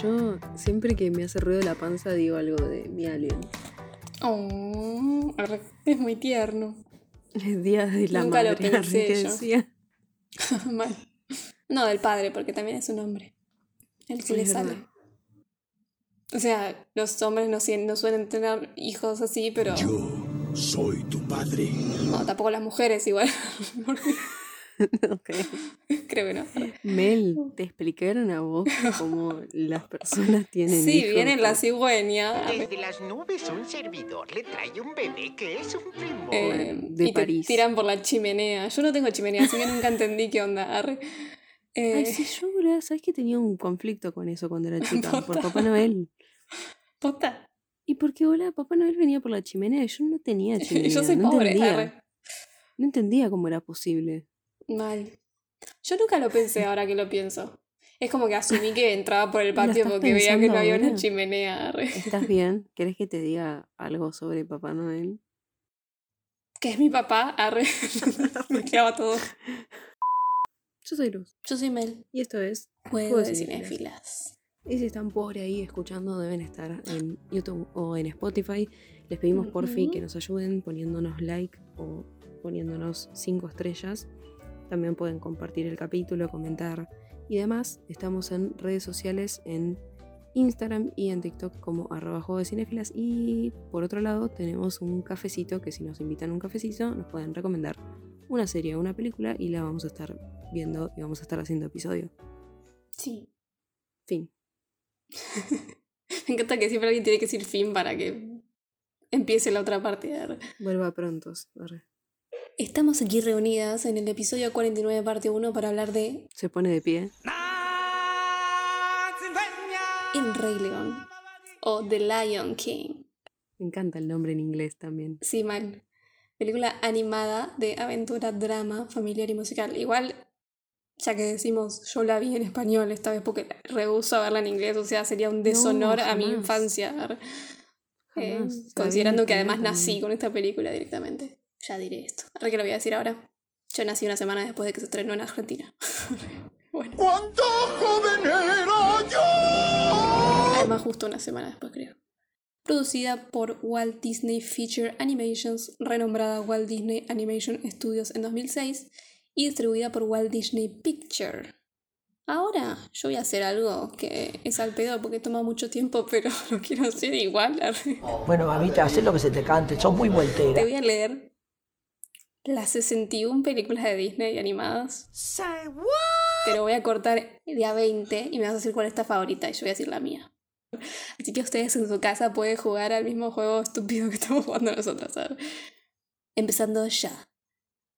Yo siempre que me hace ruido la panza digo algo de mi alien. Oh, es muy tierno. Es día de la Nunca lo madre, pensé que yo. decía. Mal. No, del padre, porque también es un hombre. El que Sí, le sale. verdad. O sea, los hombres no, no suelen tener hijos así, pero. Yo soy tu padre. No, tampoco las mujeres igual. Creo que no. Mel, ¿te explicaron a vos cómo las personas tienen Sí, hijos? viene la cigüeña. Desde las nubes un servidor le trae un bebé que es un primor. eh, de y te París. tiran por la chimenea. Yo no tengo chimenea, así que nunca entendí qué onda. arre. Eh, Ay, sí, yo, ¿sabes que tenía un conflicto con eso cuando era chica? por. Papá Noel. posta. ¿Y por qué, hola, Papá Noel venía por la chimenea y yo no tenía chimenea? Yo soy no pobre. entendía. arre. No entendía cómo era posible. Mal. Yo nunca lo pensé ahora que lo pienso. Es como que asumí que entraba por el ¿Lo patio porque veía que no había una chimenea. ¿Estás bien? ¿Querés que te diga algo sobre Papá Noel? Que es mi papá. Arre. Mezclaba todo. Yo soy Luz. Yo soy Mel. Y esto es Juego de cinéfilas. Y si están por ahí escuchando, deben estar en YouTube o en Spotify. Les pedimos por fin que nos ayuden poniéndonos like o poniéndonos 5 estrellas. También pueden compartir el capítulo, comentar y demás. Estamos en redes sociales en Instagram y en TikTok como arroba juego de cinéfilas. Y por otro lado tenemos un cafecito que si nos invitan a un cafecito nos pueden recomendar una serie o una película y la vamos a estar viendo y vamos a estar haciendo episodio. Sí. Fin. Me encanta que siempre alguien tiene que decir fin para que empiece la otra parte. Vuelva prontos. arre. Estamos aquí reunidas en el episodio 49, parte 1, para hablar de Se pone de pie. El Rey León o The Lion King. Me encanta el nombre en inglés también. Sí, mal. Película animada de aventura, drama, familiar y musical. Igual, ya que decimos yo la vi en español esta vez porque rehuso a verla en inglés, o sea, sería un deshonor a mi infancia. Eh, considerando que además nací con esta película directamente. Ya diré esto. Ahora que lo voy a decir ahora. Yo nací una semana después de que se estrenó en Argentina. bueno, ¡Cuánto joven era yo! además justo una semana después creo. Producida por Walt Disney Feature Animations, renombrada Walt Disney Animation Studios en 2006 y distribuida por Walt Disney Picture. Ahora yo voy a hacer algo que es al pedo porque toma mucho tiempo, pero lo quiero hacer igual. Bueno, mamita, haz lo que se te cante, sos muy Te voltera. voy a leer las 61 películas de Disney animadas. Pero voy a cortar de a 20 y me vas a decir cuál es tu favorita y yo voy a decir la mía. Así que ustedes en su casa pueden jugar al mismo juego estúpido que estamos jugando nosotros. ¿sabes? Empezando ya.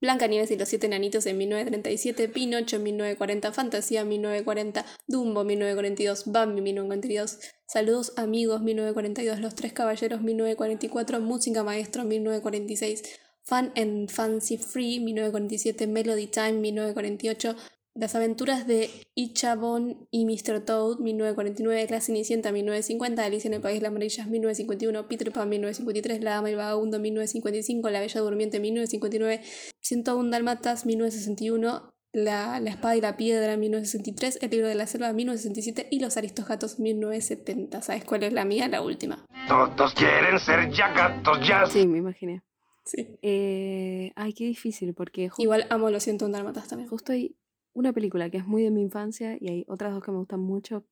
Blanca Nieves y los siete enanitos en 1937, Pinocho en 1940, Fantasía en 1940, Dumbo 1942, Bambi 1942, Saludos amigos 1942, Los tres caballeros 1944, Música maestro 1946, Fun and Fancy Free 1947, Melody Time 1948, Las aventuras de Ichabod y Mr. Toad 1949, Clase Cenicienta 1950, Alicia en el País de las Maravillas 1951, Peter Pan 1953, La Dama y el Vagabundo 1955, La Bella Durmiente 1959, 101 Dálmatas 1961, la, la Espada y la Piedra 1963, El Libro de la Selva 1967 y Los Aristogatos 1970. ¿Sabes cuál es la mía? La última. Todos quieren ser ya gatos, ya. Sí, me imaginé. Sí. Eh, ay, qué difícil, porque ju- Igual amo los 101 Dálmatas también. justo hay una película que es muy de mi infancia y hay otras dos que me gustan mucho,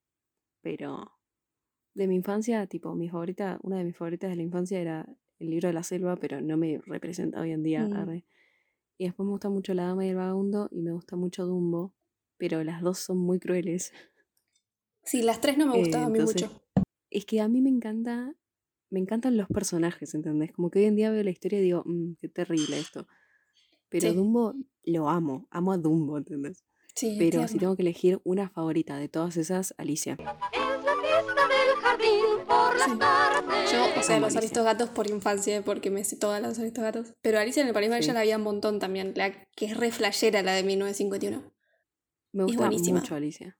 pero de mi infancia, tipo, mi favorita, una de mis favoritas de la infancia era El libro de la selva, pero no me representa hoy en día. Mm. Y después me gusta mucho La Dama y el Vagabundo y me gusta mucho Dumbo, pero las dos son muy crueles. Sí, las tres no me Eh, gustaban a mí entonces, mucho. Es que a mí me encanta, me encantan los personajes, ¿entendés? Como que hoy en día veo la historia y digo, "Mm, qué terrible esto. Pero Sí. Dumbo lo amo, amo a Dumbo, ¿entendés? Sí, es Pero si tierno. tengo que elegir una favorita de todas esas, Alicia. Yo, o sea, Amo los. Aristogatos por infancia, porque me sé todas las Aristogatos. Pero Alicia en el País de las Sí. Maravillas la había un montón también. La que es re flashera, la de 1951. Me Es gusta buenísima. mucho Alicia.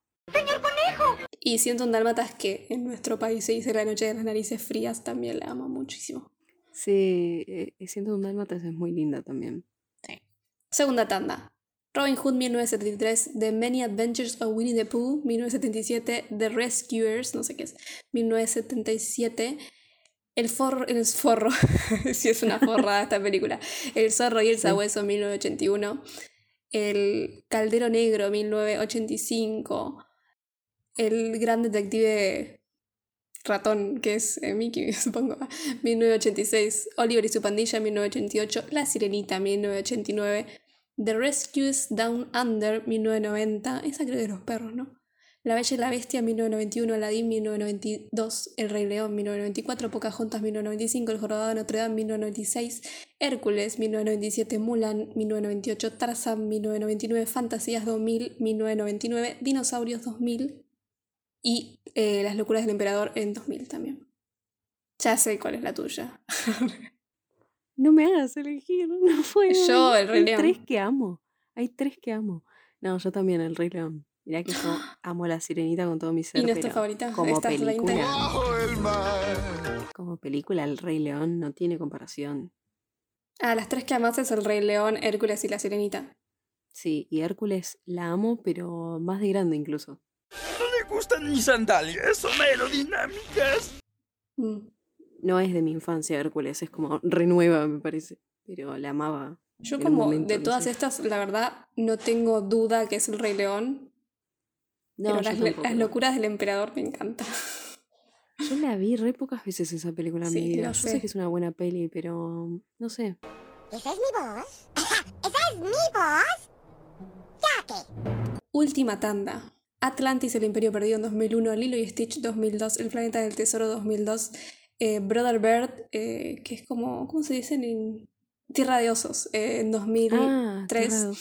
Y 101 Dálmatas, que en nuestro país se dice La Noche de las Narices Frías, también la amo muchísimo. Sí, eh, siento un Dálmatas es muy linda también. Segunda tanda. Robin Hood 1973, The Many Adventures of Winnie the Pooh 1977, The Rescuers, no sé qué es, 1977, El forro, el forro, si es una forrada esta película, El zorro y el sabueso 1981, El caldero negro 1985, El gran detective ratón, que es eh, Mickey, supongo, 1986, Oliver y su pandilla 1988, La sirenita 1989, The Rescues Down Under 1990, esa creo de los perros, ¿no? La Bella y la Bestia 1991, Aladdin 1992, El Rey León 1994, Pocahontas 1995, El Jorobado de Notre Dame 1996, Hércules 1997, Mulan 1998, Tarzan 1999, Fantasías 2000 1999, Dinosaurios 2000 y eh, Las locuras del emperador en 2000 también. Ya sé cuál es la tuya. No me hagas elegir, no puedo. Yo, el Rey Hay León. tres que amo. Hay tres que amo. No, yo también, el Rey León. Mirá que yo amo a la sirenita con todo mi ser. ¿Y no es tu pero favorita? Como ¿Estás la película, como película, el Rey León no tiene comparación. Ah, las tres que amas es el Rey León, Hércules y la Sirenita. Sí, y Hércules la amo, pero más de grande incluso. No le gustan mis sandalias, son aerodinámicas. Mm. No es de mi infancia Hércules, es como renueva, me parece. Pero la amaba. Yo como momento, de no todas sé. estas, la verdad, no tengo duda que es el Rey León. No, pero las, le- tampoco. las locuras del emperador me encantan. Yo la vi re pocas veces esa película en Sí, mi vida. Yo sé sé. que es una buena peli, pero no sé. ¿Esa es mi voz? ¿Esa es mi voz? ¿Ya qué? Última tanda. Atlantis, el Imperio Perdido en 2001, Lilo y Stitch 2002, El Planeta del Tesoro 2002, eh, Brother Bird, eh, que es como, ¿cómo se dice en Tierra de Osos, eh, en 2003, Ah.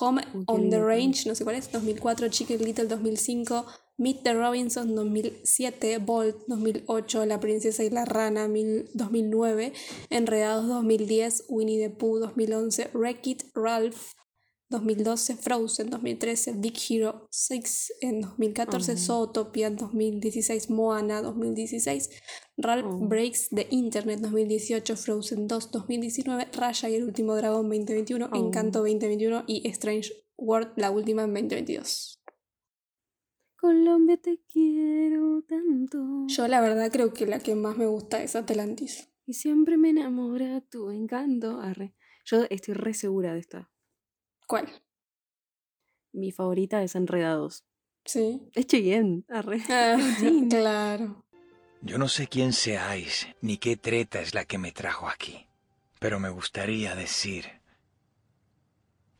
Home on the. Range, no sé cuál es, 2004, Chicken Little 2005, Meet the Robinson 2007, Bolt 2008, La Princesa y la Rana mil- 2009, Enredados 2010, Winnie the Pooh 2011, Wreck-It Ralph 2012, Frozen 2013, Big Hero 6 en 2014, Oh. Zootopia 2016, Moana 2016, Ralph Oh. Breaks the Internet 2018, Frozen 2 2019, Raya y el último dragón 2021, Oh. Encanto 2021 y Strange World la última en 2022. Colombia te quiero tanto. Yo la verdad creo que la que más me gusta es Atlantis. Y siempre me enamora tu encanto. Arre. Yo estoy re segura de esta. ¿Cuál? Mi favorita es Enredados. Sí. Es Cheyenne. Arre. Ah, claro. Yo no sé quién seáis, ni qué treta es la que me trajo aquí, pero me gustaría decir...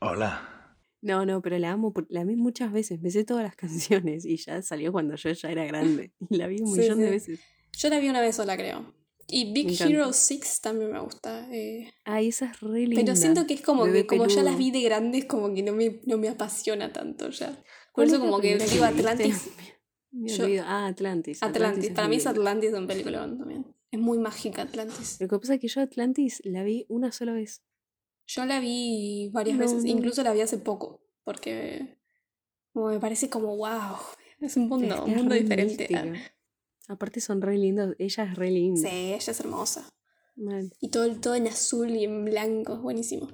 Hola. No, no, pero la amo. por- La vi muchas veces. Me sé todas las canciones. Y ya salió cuando yo ya era grande. Y la vi un Sí, millón de veces. Yo la vi una vez sola, creo. Y Big. Hero 6 también me gusta. eh, Ay, esa es re linda. Pero siento que es como Bebé que como ya las vi de grandes, como que no me, no me apasiona tanto ya. Por ¿Cuál eso es como que digo? Atlantis. Me Yo-. Ah, Atlantis. Atlantis. Para mí es. Atlantis un peliculón también. Es muy mágica Atlantis. Lo que pasa es que yo Atlantis la vi una sola vez. Yo la vi varias No, veces, no. incluso la vi hace poco, porque como me parece como wow, es un mundo, Es- un mundo re diferente. Ah, mística. Aparte son re lindos. Ella es re linda. Sí, ella es hermosa. Mal. Y todo, todo en azul y en blanco, es buenísimo.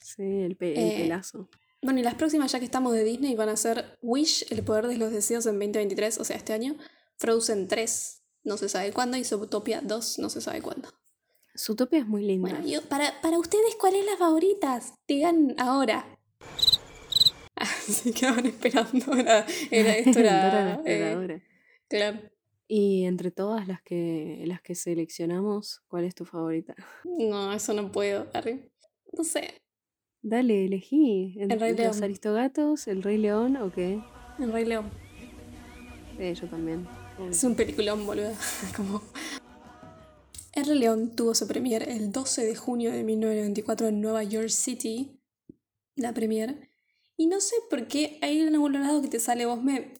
Sí, el, pe- el Eh, pelazo. Bueno, y las próximas, ya que estamos de Disney, van a ser Wish, el poder de los deseos en 2023, o sea, este año. Frozen 3, no se sabe cuándo. Y Zootopia 2, no se sabe cuándo. Zootopia es muy linda. Bueno, yo, para, para ustedes, ¿cuál es la favorita? Digan ahora. Ah, se quedaban esperando. Era, era- esto era. eh, claro. Y entre todas las que, las que seleccionamos, ¿cuál es tu favorita? No, eso no puedo. arre. No sé. Dale, elegí. ¿En- El Rey ¿Los León. Aristogatos? ¿El Rey León o qué? El Rey León. Eh, yo también. Es un peliculón, boludo. Como... El Rey León tuvo su premier el 12 de junio de 1994 en Nueva York City. La premier. Y no sé por qué hay en algún lado que te sale, vos me...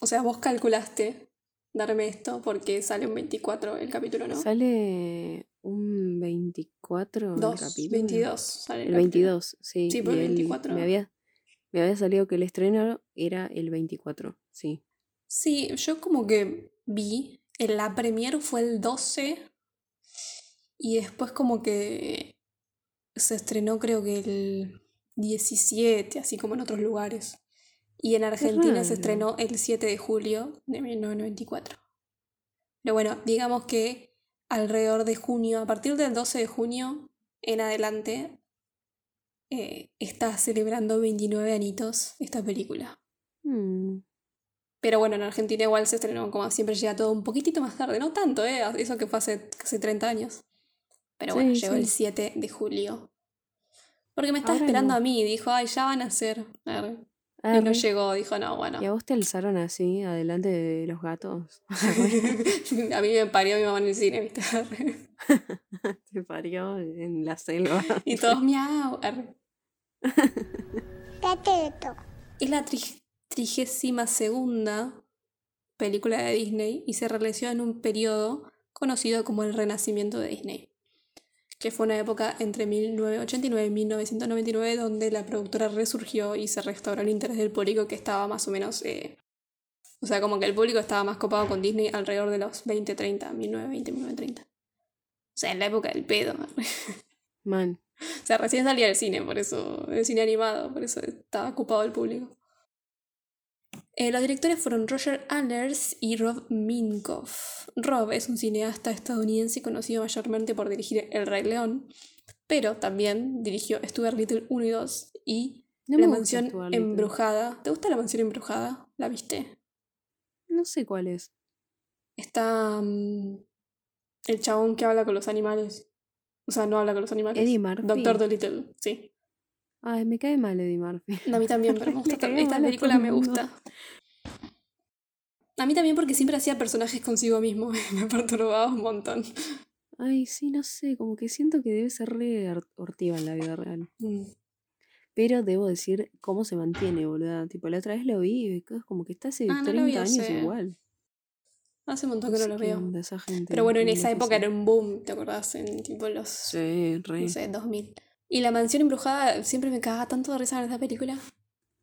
O sea, vos calculaste darme esto porque sale un 24 el capítulo, ¿no? Sale un 24 el Dos, capítulo. 22 sale El capítulo. 22, sí. Sí, pues, el- 24. Me había, me había salido que el estreno era el 24, sí. Sí, yo como que vi, en la premier fue el 12 y después como que se estrenó creo que el 2017, así como en otros lugares. Y en Argentina se estrenó el 7 de julio de 1994. Pero bueno, digamos que alrededor de junio, a partir del 12 de junio en adelante, eh, está celebrando 29 anitos esta película. Mm, Pero bueno, en Argentina igual se estrenó, como siempre llega todo un poquitito más tarde, no tanto, ¿eh? Eso que fue hace casi 30 años. Pero bueno, Sí, llegó sí. el 7 de julio. Porque me estaba Ahora esperando no. a mí, dijo, ay, ya van a ser. Arre. Y no llegó, dijo, no, bueno. ¿Y a vos te alzaron así, adelante de los gatos? a mí me parió mi mamá en el cine, ¿viste? Arre. Te parió en la selva. Y todos miau. Es la tri- trigésima segunda película de Disney y se realizó en un periodo conocido como el Renacimiento de Disney, que fue una época entre 1989 y 1999 donde la productora resurgió y se restauró el interés del público que estaba más o menos... eh, o sea, como que el público estaba más copado con Disney alrededor de los 2030, 1920, 1930. O sea, en la época del pedo. Man, O sea, recién salía del cine, por eso, el cine animado, por eso estaba ocupado el público. Eh, los directores fueron Roger Allers y Rob Minkoff. Rob es un cineasta estadounidense conocido mayormente por dirigir El Rey León, pero también dirigió Stuart Little 1 y 2 y no La Mansión. Embrujada. ¿Te gusta La Mansión Embrujada? ¿La viste? No sé cuál es. Está mm, el chabón que habla con los animales. O sea, no habla con los animales. Eddie Murphy. Doctor Dolittle, sí. Ay, me cae mal Eddie Murphy. A mí también, pero me gusta. Esta mal a película me gusta. A mí también porque siempre hacía personajes consigo mismo. me perturbaba un montón. Ay, sí, no sé, como que siento que debe ser re ar- hortiva en la vida real. Mm. Pero debo decir cómo se mantiene, boluda. Tipo, la otra vez lo vi y es como que está hace Ah, no lo 30 vi, años sé. igual. Hace un montón que no lo veo. onda esa gente, Pero bueno, en esa época era un boom, ¿te acordás? En tipo los, Sí, re. no sé, 2000. Y La Mansión Embrujada siempre me cagaba tanto de risa en esa película.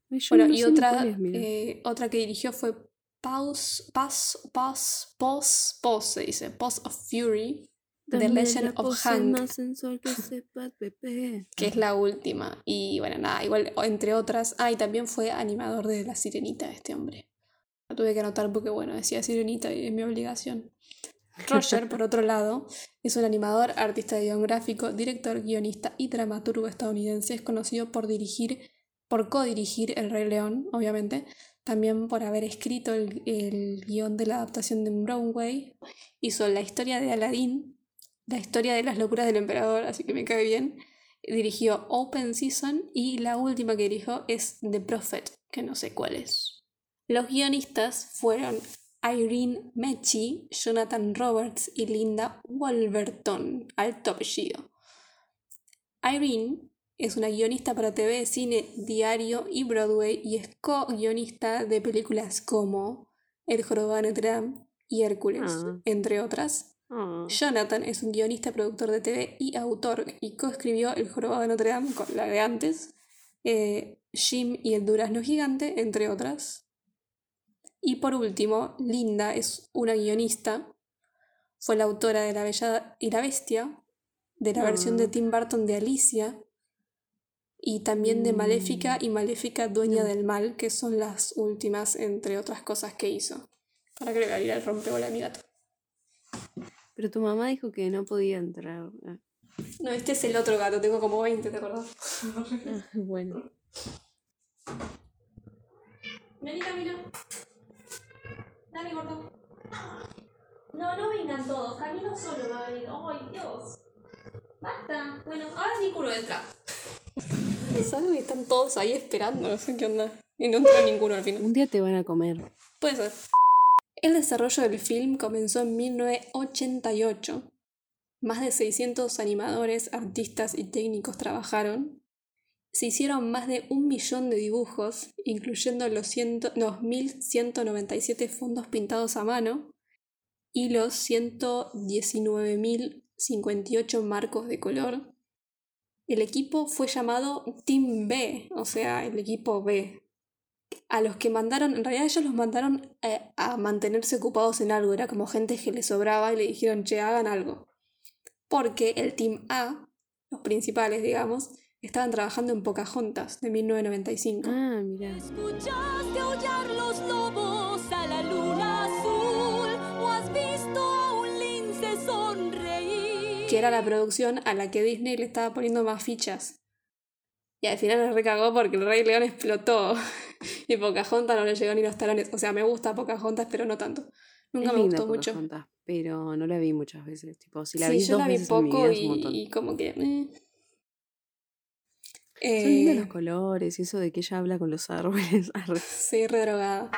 Yo Bueno, no y otra, es, eh, otra que dirigió fue Pause, Pause, Pause, Pause, Pause, se dice, Pause of Fury, The Dame Legend of Hank. más sensual que que es la última. Y bueno, nada, igual, entre otras. Ah, y también fue animador de La Sirenita, este hombre. Lo tuve que anotar porque, bueno, decía Sirenita y es mi obligación. Roger, por otro lado, es un animador, artista de guion gráfico, director, guionista y dramaturgo estadounidense. Es conocido por dirigir, por co-dirigir El Rey León, obviamente. También por haber escrito el, el guion de la adaptación de Broadway. Hizo la historia de Aladdin, la historia de las locuras del emperador, así que me cae bien. Dirigió Open Season y la última que dirigió es The Prophet, que no sé cuál es. Los guionistas fueron Irene Mechi, Jonathan Roberts y Linda Wolverton, alto apellido. Irene es una guionista para TV, cine, diario y Broadway y es co-guionista de películas como El Jorobado de Notre Dame y Hércules, Ah. entre otras. Ah, Jonathan es un guionista, productor de TV y autor y coescribió El Jorobado de Notre Dame con la de antes, eh, Jim y el Durazno Gigante, entre otras. Y por último, Linda es una guionista, fue la autora de La Bella y la Bestia, de la versión de Ah. Tim Burton de Alicia y también de Maléfica y Maléfica Dueña del Mal, que son las últimas, entre otras cosas que hizo. Para que le voy a ir al rompebola a mi gato. Pero tu mamá dijo que no podía entrar. Ah, No, este es el otro gato, tengo como 20, ¿te acordás? ah, bueno. Vení, Camilo. Dale, gordo. No, no vengan todos. Camilo solo va a venir. ¡Ay, Dios! Basta. Bueno, ahora Niculo entra. Es algo que están todos ahí esperando, no sé qué onda. Y no entra ninguno al final. Un día te van a comer. Puede ser. El desarrollo del film comenzó en 1988. Más de 600 animadores, artistas y técnicos trabajaron. Se hicieron más de un millón de dibujos, incluyendo los, ciento, los 1197 fondos pintados a mano y los 119.058 marcos de color. El equipo fue llamado Team B, o sea, el equipo B, a los que mandaron, en realidad ellos los mandaron eh, a mantenerse ocupados en algo, era como gente que les sobraba y le dijeron, che, hagan algo. Porque el Team A, los principales, digamos, estaban trabajando en Pocahontas de 1995. Ah, mira. ¿Escuchaste aullar los lobos a la luna azul? ¿O has visto a un lince sonreír? que era la producción a la que Disney le estaba poniendo más fichas. Y al final me recagó porque el Rey León explotó. y Pocahontas no le llegó ni los talones. O sea, me gusta Pocahontas, pero no tanto. Nunca Es me linda gustó mucho. Pocahontas, pero no la vi muchas veces. Tipo, si la sí, vi yo dos la vi veces en mi poco vida y, y como que... eh. Son lindos Eh, los colores y eso de que ella habla con los árboles. Sí, re drogada.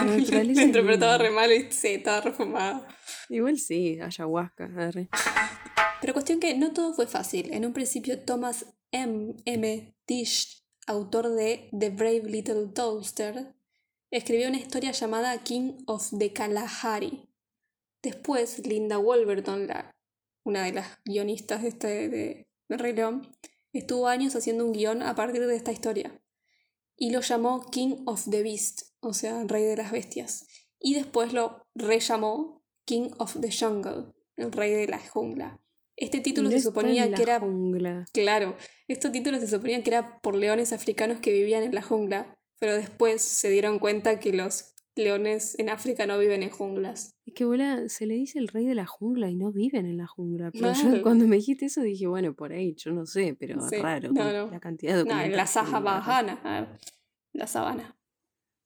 La interpretaba re mal y sí, estaba re fumada. Igual sí, ayahuasca. arre. Pero cuestión que no todo fue fácil. En un principio Thomas M. M. Tisch, autor de The Brave Little Toaster, escribió una historia llamada King of the Kalahari. Después, Linda Wolverton, la, una de las guionistas de, este, de, de Rey León, estuvo años haciendo un guion a partir de esta historia. Y lo llamó King of the Beast, o sea, Rey de las Bestias. Y después lo rellamó King of the Jungle, el Rey de la Jungla. Este título No se suponía que era jungla. Claro, estos títulos se suponían que era por leones africanos que vivían en la jungla, pero después se dieron cuenta que los leones en África no viven en junglas. Es que bola, se le dice el rey de la jungla y no viven en la jungla. Pero yo cuando me dijiste eso dije, bueno, por ahí, yo no sé, pero Sí, raro. no, no. La cantidad de No, en la documentales que Saja vi, arre. Bajana, a ver, la sabana.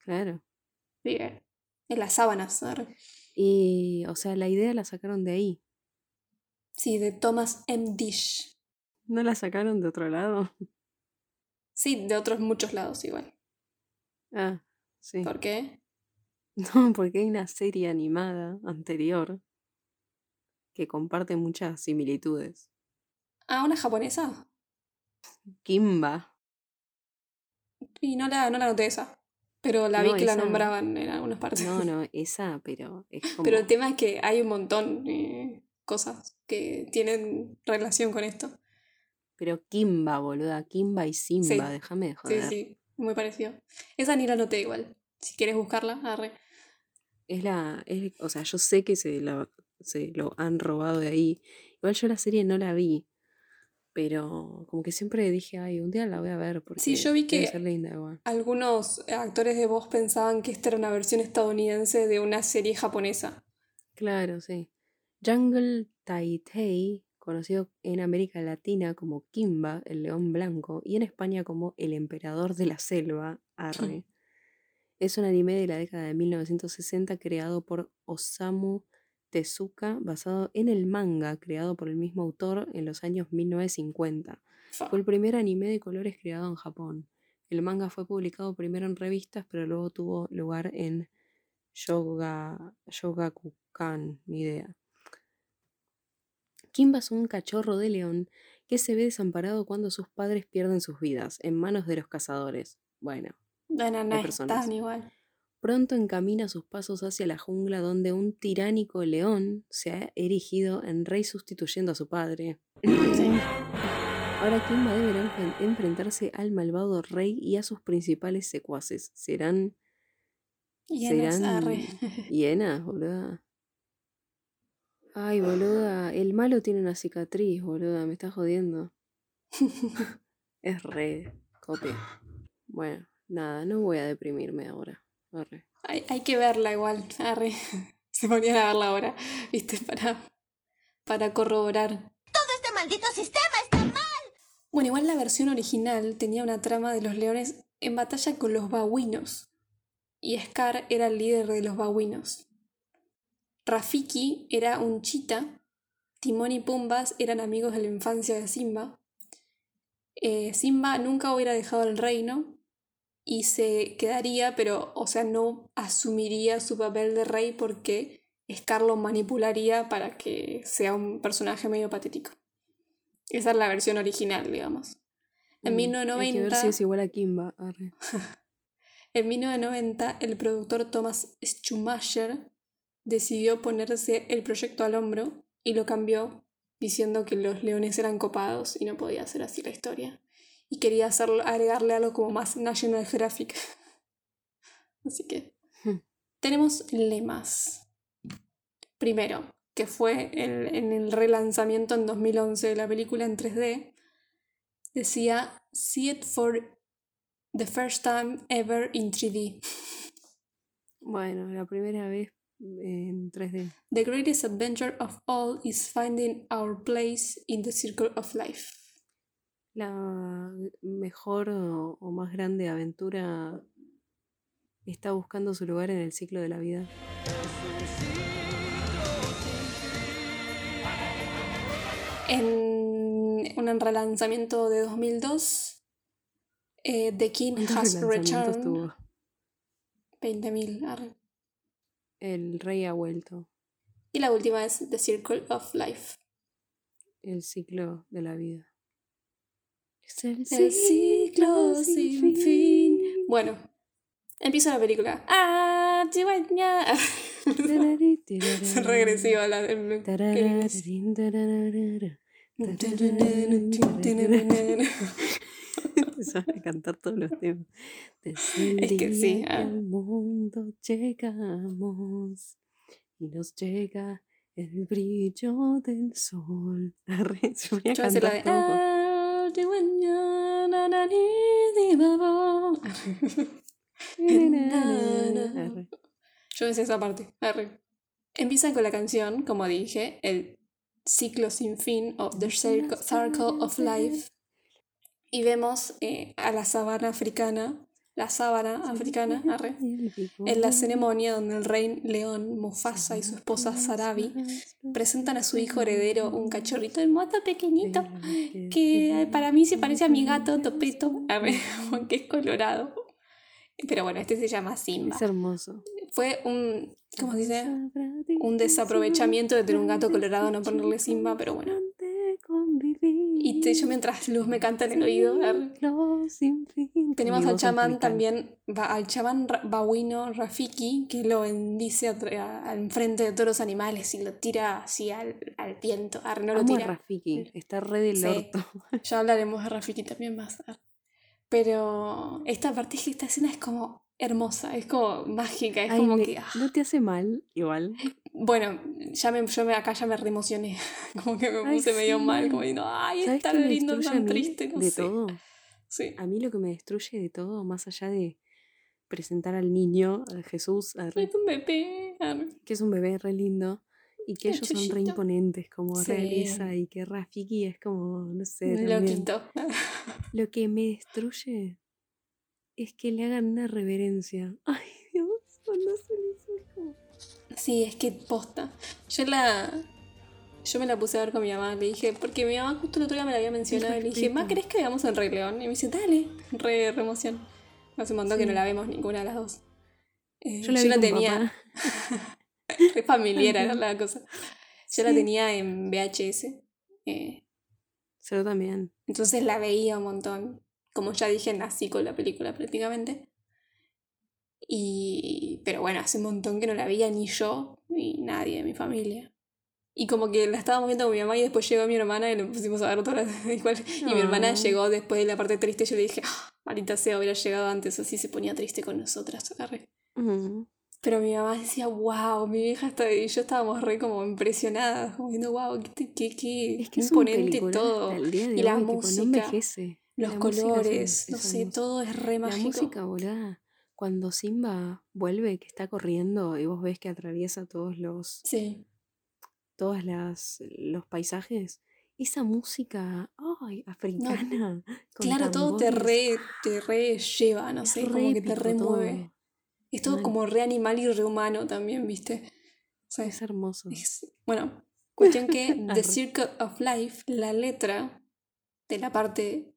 Claro. Vive en las sábanas. Y, o sea, la idea la sacaron de ahí. Sí, de Thomas M. Dish. ¿No la sacaron de otro lado? Sí, de otros muchos lados igual. Ah, sí. ¿Por qué? No, porque hay una serie animada anterior que comparte muchas similitudes. Ah, una japonesa. Kimba. Y no la, no la noté esa. Pero la vi que la nombraban en algunas partes. No, no, esa, pero es como... Pero el tema es que hay un montón de cosas que tienen relación con esto. Pero Kimba, boluda. Kimba y Simba, Sí. déjame de Sí, sí, muy parecido. Esa ni la noté igual. Si quieres buscarla, arre. Es la. es- o sea, yo sé que se, la- se lo han robado de ahí. Igual yo la serie no la vi. Pero como que siempre dije, ay, un día la voy a ver. Porque Sí, yo vi que- linda. Algunos actores de voz pensaban que esta era una versión estadounidense de una serie japonesa. Claro, sí. Jungle Tai conocido en América Latina como Kimba, el león blanco, y en España como el emperador de la selva, Arre. Es un anime de la década de 1960 creado por Osamu Tezuka, basado en el manga creado por el mismo autor en los años 1950. Fa. Fue el primer anime de colores creado en Japón. El manga fue publicado primero en revistas, pero luego tuvo lugar en Shoga, Shogakukan, ni idea. Kimba es un cachorro de león que se ve desamparado cuando sus padres pierden sus vidas en manos de los cazadores. Bueno, No hay es personas. tan igual. pronto encamina sus pasos hacia la jungla donde un tiránico león se ha erigido en rey sustituyendo a su padre. Ahora Kimba deberá enfren- enfrentarse al malvado rey y a sus principales secuaces. Serán Hienas, serán hienas, boluda. Ay, boluda, el malo tiene una cicatriz, boluda, me está jodiendo. es re copia. Bueno, nada, no voy a deprimirme ahora. Arre. Hay, hay que verla igual, arre. Se ponían a verla ahora, viste, para, para corroborar. Este maldito sistema está mal. Bueno, igual la versión original tenía una trama de los leones en batalla con los babuinos. Y Scar era el líder de los babuinos. Rafiki era un chita. Timón y Pumbas eran amigos de la infancia de Simba. Eh, Simba nunca hubiera dejado el reino y se quedaría, pero, o sea, no asumiría su papel de rey porque Scar lo manipularía para que sea un personaje medio patético. Esa es la versión original, digamos. En Mm, Hay que ver 1990, si es igual a Kimba. Arre. en 1990, el productor Thomas Schumacher decidió ponerse el proyecto al hombro y lo cambió diciendo que los leones eran copados y no podía ser así la historia. Y quería hacerlo, agregarle algo como más National Geographic. Así que Hmm. tenemos lemas. Primero, que fue el- en el relanzamiento en 2011 de la película en 3D, decía See it for the first time ever in 3D. Bueno, la primera vez en 3D. The greatest adventure of all is finding our place in the circle of life. La mejor o, o más grande aventura está buscando su lugar en el ciclo de la vida. En un relanzamiento de 2002, eh, The King ¿Cuántos Has Returned. tuvo? 20.000. arre. El rey ha vuelto. Y la última es The Circle of Life. El ciclo de la vida. Es el ciclo sin fin. Bueno, empieza la película. ¡Ah! Es regresiva la a cantar todos los temas. Desde el Es que sí, ah. al mundo llegamos y nos llega el brillo del sol. Arre, se ponía a Yo voy hacer la de. cantar todo. "Ah, Yo decía esa parte. Arre. Empiezan con la canción, como dije, el ciclo sin fin of the circle, circle of life. Y vemos eh, a la sabana africana, la sábana africana, arre, en la ceremonia donde el rey león Mufasa y su esposa Sarabi presentan a su hijo heredero, un cachorrito hermoso pequeñito, que para mí se parece a mi gato Topeto, aunque es colorado. Pero bueno, este se llama Simba. Es hermoso. Fue un, ¿cómo se dice? Un desaprovechamiento de tener un gato colorado, no ponerle Simba, pero bueno. Y te- yo mientras Luz me canta en el oído, arre. tenemos al chamán también, al chamán babuino Rafiki, que lo bendice al frente de todos los animales y lo tira así al, al viento. Arre, no lo Amo a tira. Rafiki, está re del Sí. orto. Ya hablaremos de Rafiki también más. arre. Pero esta parte esta escena es como hermosa, es como mágica, es Ay, como me- que. ah. ¿No te hace mal igual? Bueno, ya me, yo me, acá ya me reemocioné. Como que me Ay, puse medio sí. mal, como diciendo, ay, ¿Sabes es tan lindo, tan triste, no de sé. todo? Sí. A mí lo que me destruye de todo, más allá de presentar al niño, a Jesús, a re- Es un bebé. que es un bebé re lindo, y que El ellos son re imponentes como Sí. realeza, y que Rafiki es como, no sé, loquito. Lo que me destruye es que le hagan una reverencia. Ay, Dios, cuando hacen eso es como... Sí, es que posta. Yo la. Yo me la puse a ver con mi mamá, le dije, porque mi mamá justo el otro día me la había mencionado y le dije. ¿más crees que veamos en Rey León? Y me dice, dale, re, re emoción. Hace un montón que no la vemos ninguna de las dos. Eh, Yo la tenía, re familiar era la cosa. Yo la tenía en VHS. eh, Yo también. Entonces la veía un montón. Como ya dije, nací con la película prácticamente. Y. Pero bueno, hace un montón que no la veía ni yo ni nadie de mi familia. Y como que la estábamos viendo con mi mamá y después llegó mi hermana y lo pusimos a ver todas las igual. Y mi hermana Ah. llegó después de la parte triste. Yo le dije, ah, maldita sea, hubiera llegado antes, así se ponía triste con nosotras. arre". Ujú. Pero mi mamá decía, wow, mi vieja está, y yo estábamos re como impresionadas, como diciendo, wow, qué, qué, qué Es que es un imponente peliculón todo. día de Y la hoy, música, no envejece. Los La es colores, no es sé, todo es re La mágico. música volada, cuando Simba vuelve, que está corriendo y vos ves que atraviesa todos los, Sí, todas las, los paisajes, esa música, ay, africana, claro, todo te re, te re lleva, no es sé, como que te remueve. todo. Es todo Mal. como re animal y re humano también, ¿viste? O sea, Es hermoso. es- bueno, cuestión que The. Circle of Life, la letra de la parte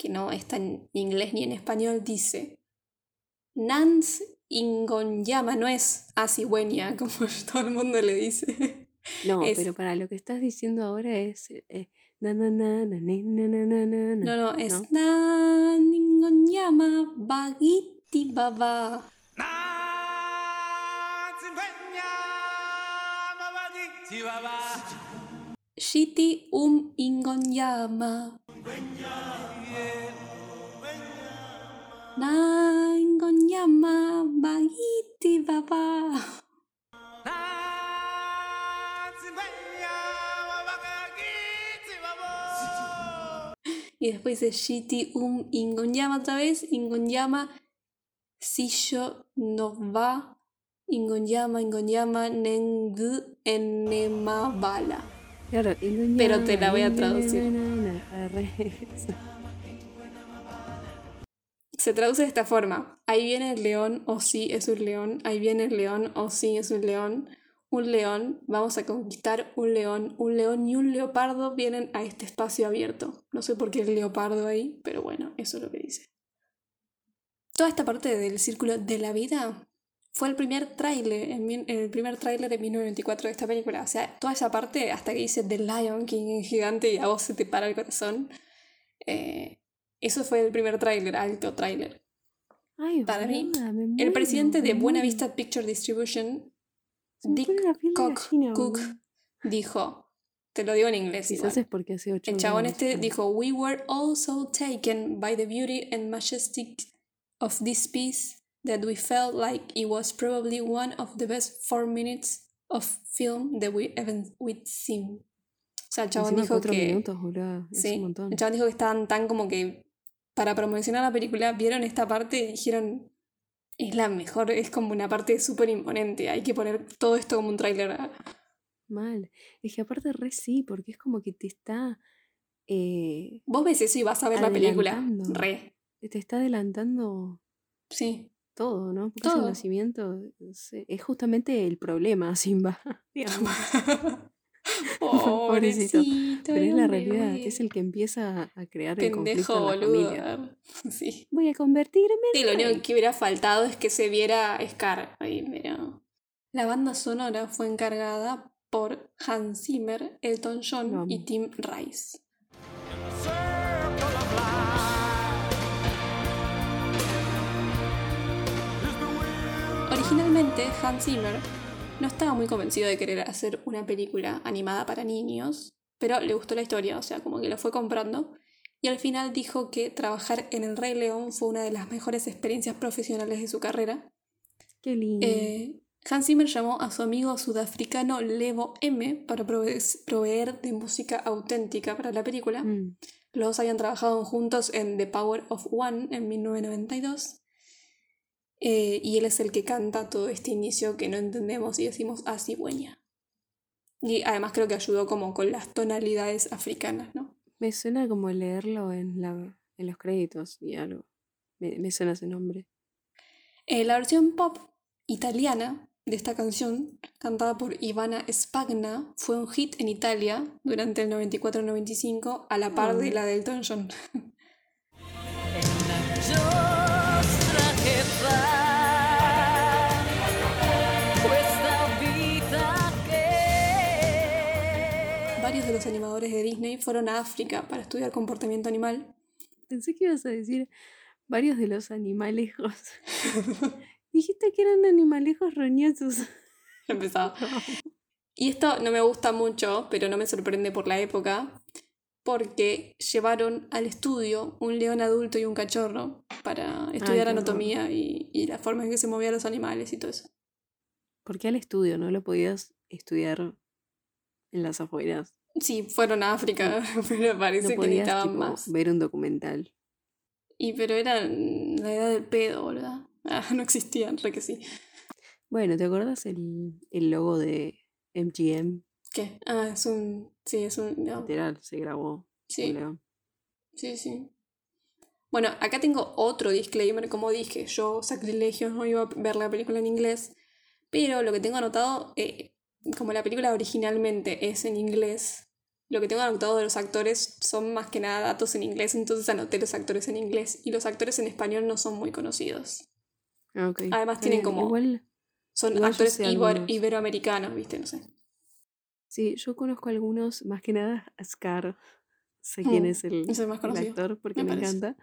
que no está en inglés ni en español, dice: Nans Ingonyama no es asigüeña, como todo el mundo le dice. No, pero para lo que estás diciendo ahora es. Eh, na, na, na, no, no, es ¿no? Nan Ingonyama Bagiti Baba. Shiti um ingonyama Bagiti. Y después dice Shiti um Ingonyama otra vez. Ingonyama Sisho no va. Ingonyama, Ingonyama, Nengu Enemabala. Claro, Pero te la voy a traducir. Se traduce de esta forma. Ahí viene el león, o sí es un león. Ahí viene el león, o sí es un león. Un león, vamos a conquistar un león. Un león y un leopardo vienen a este espacio abierto. No sé por qué el leopardo ahí, pero bueno, eso es lo que dice. Toda esta parte del círculo de la vida fue el primer tráiler, el primer tráiler de 1994 de esta película. O sea, toda esa parte hasta que dice The Lion King gigante y a vos se te para el corazón. eh, eso fue el primer tráiler, alto tráiler. Para mí, me El presidente de Buena. Vista Picture Distribution, Dick Cook, dijo, te lo digo en inglés. Quizás igual. es porque hace ocho El chabón este dijo, We were also taken by the beauty and majestic of this piece that we felt like it was probably one of the best four minutes of film that we ever we'd seen. O sea, el chabón dijo que... minutos, Sí, el chabón dijo que estaban tan como que para promocionar la película vieron esta parte y dijeron es la mejor, es como una parte súper imponente, hay que poner todo esto como un tráiler. Mal. Es que aparte re sí, porque es como que te está. eh, Vos ves eso y vas a ver la película. Re, te está adelantando sí. Todo, ¿no? Porque ese Todo. nacimiento es, es justamente el problema, Simba. digamos. Pobrecito. Pobrecito. Pero es la realidad, es el que empieza a crear el conflicto en la boludo. familia. Sí. Voy a convertirme en Sí, lo único que hubiera faltado es que se viera Scar ahí, pero... La banda sonora fue encargada por Hans Zimmer, Elton John y Tim Rice. Originalmente, Hans Zimmer no estaba muy convencido de querer hacer una película animada para niños, pero le gustó la historia, o sea, como que lo fue comprando. Y al final dijo que trabajar en El Rey León fue una de las mejores experiencias profesionales de su carrera. Qué lindo. Eh, Hans Zimmer llamó a su amigo sudafricano Levo M para prove- proveer de música auténtica para la película. Mm. Los dos habían trabajado juntos en The Power of One en 1992. Eh, y él es el que canta todo este inicio que no entendemos y decimos así buena. Y además creo que ayudó como con las tonalidades africanas, ¿no? Me suena como leerlo en, la, en los créditos y algo. Me, me suena ese nombre. Eh, la versión pop italiana de esta canción, cantada por Ivana Spagna, fue un hit en Italia durante el 94-95 a la par de la de Elton John. Varios de los animadores de Disney fueron a África para estudiar comportamiento animal. Pensé que ibas a decir varios de los animalejos. Dijiste que eran animalejos roñosos. Empezaba. Y esto no me gusta mucho, pero no me sorprende por la época, porque llevaron al estudio un león adulto y un cachorro para estudiar anatomía y, y la forma en que se movían los animales y todo eso. ¿Por qué al estudio? ¿No lo podías estudiar en las afueras? Sí, fueron a África, pero parece No que necesitaban tipo, más. ver un documental. Y pero era la edad del pedo, ¿verdad? Ah, no existían, re que sí. Bueno, ¿te acuerdas el, el logo de MGM? ¿Qué? Ah, es un. Sí, es un. no, Literal, se grabó. Sí. Sí, sí. Bueno, acá tengo otro disclaimer, como dije, yo sacrilegio no iba a ver la película en inglés, pero lo que tengo anotado, eh, como la película originalmente es en inglés, lo que tengo anotado de los actores son más que nada datos en inglés, entonces anoté los actores en inglés y los actores en español no son muy conocidos. Ah. Además tienen como- Igual, Son Igual actores iberoamericanos, ¿viste? No sé. sí, yo conozco algunos, más que nada a Scar. Sé quién Mm, es el, es el más el actor porque me me, encanta.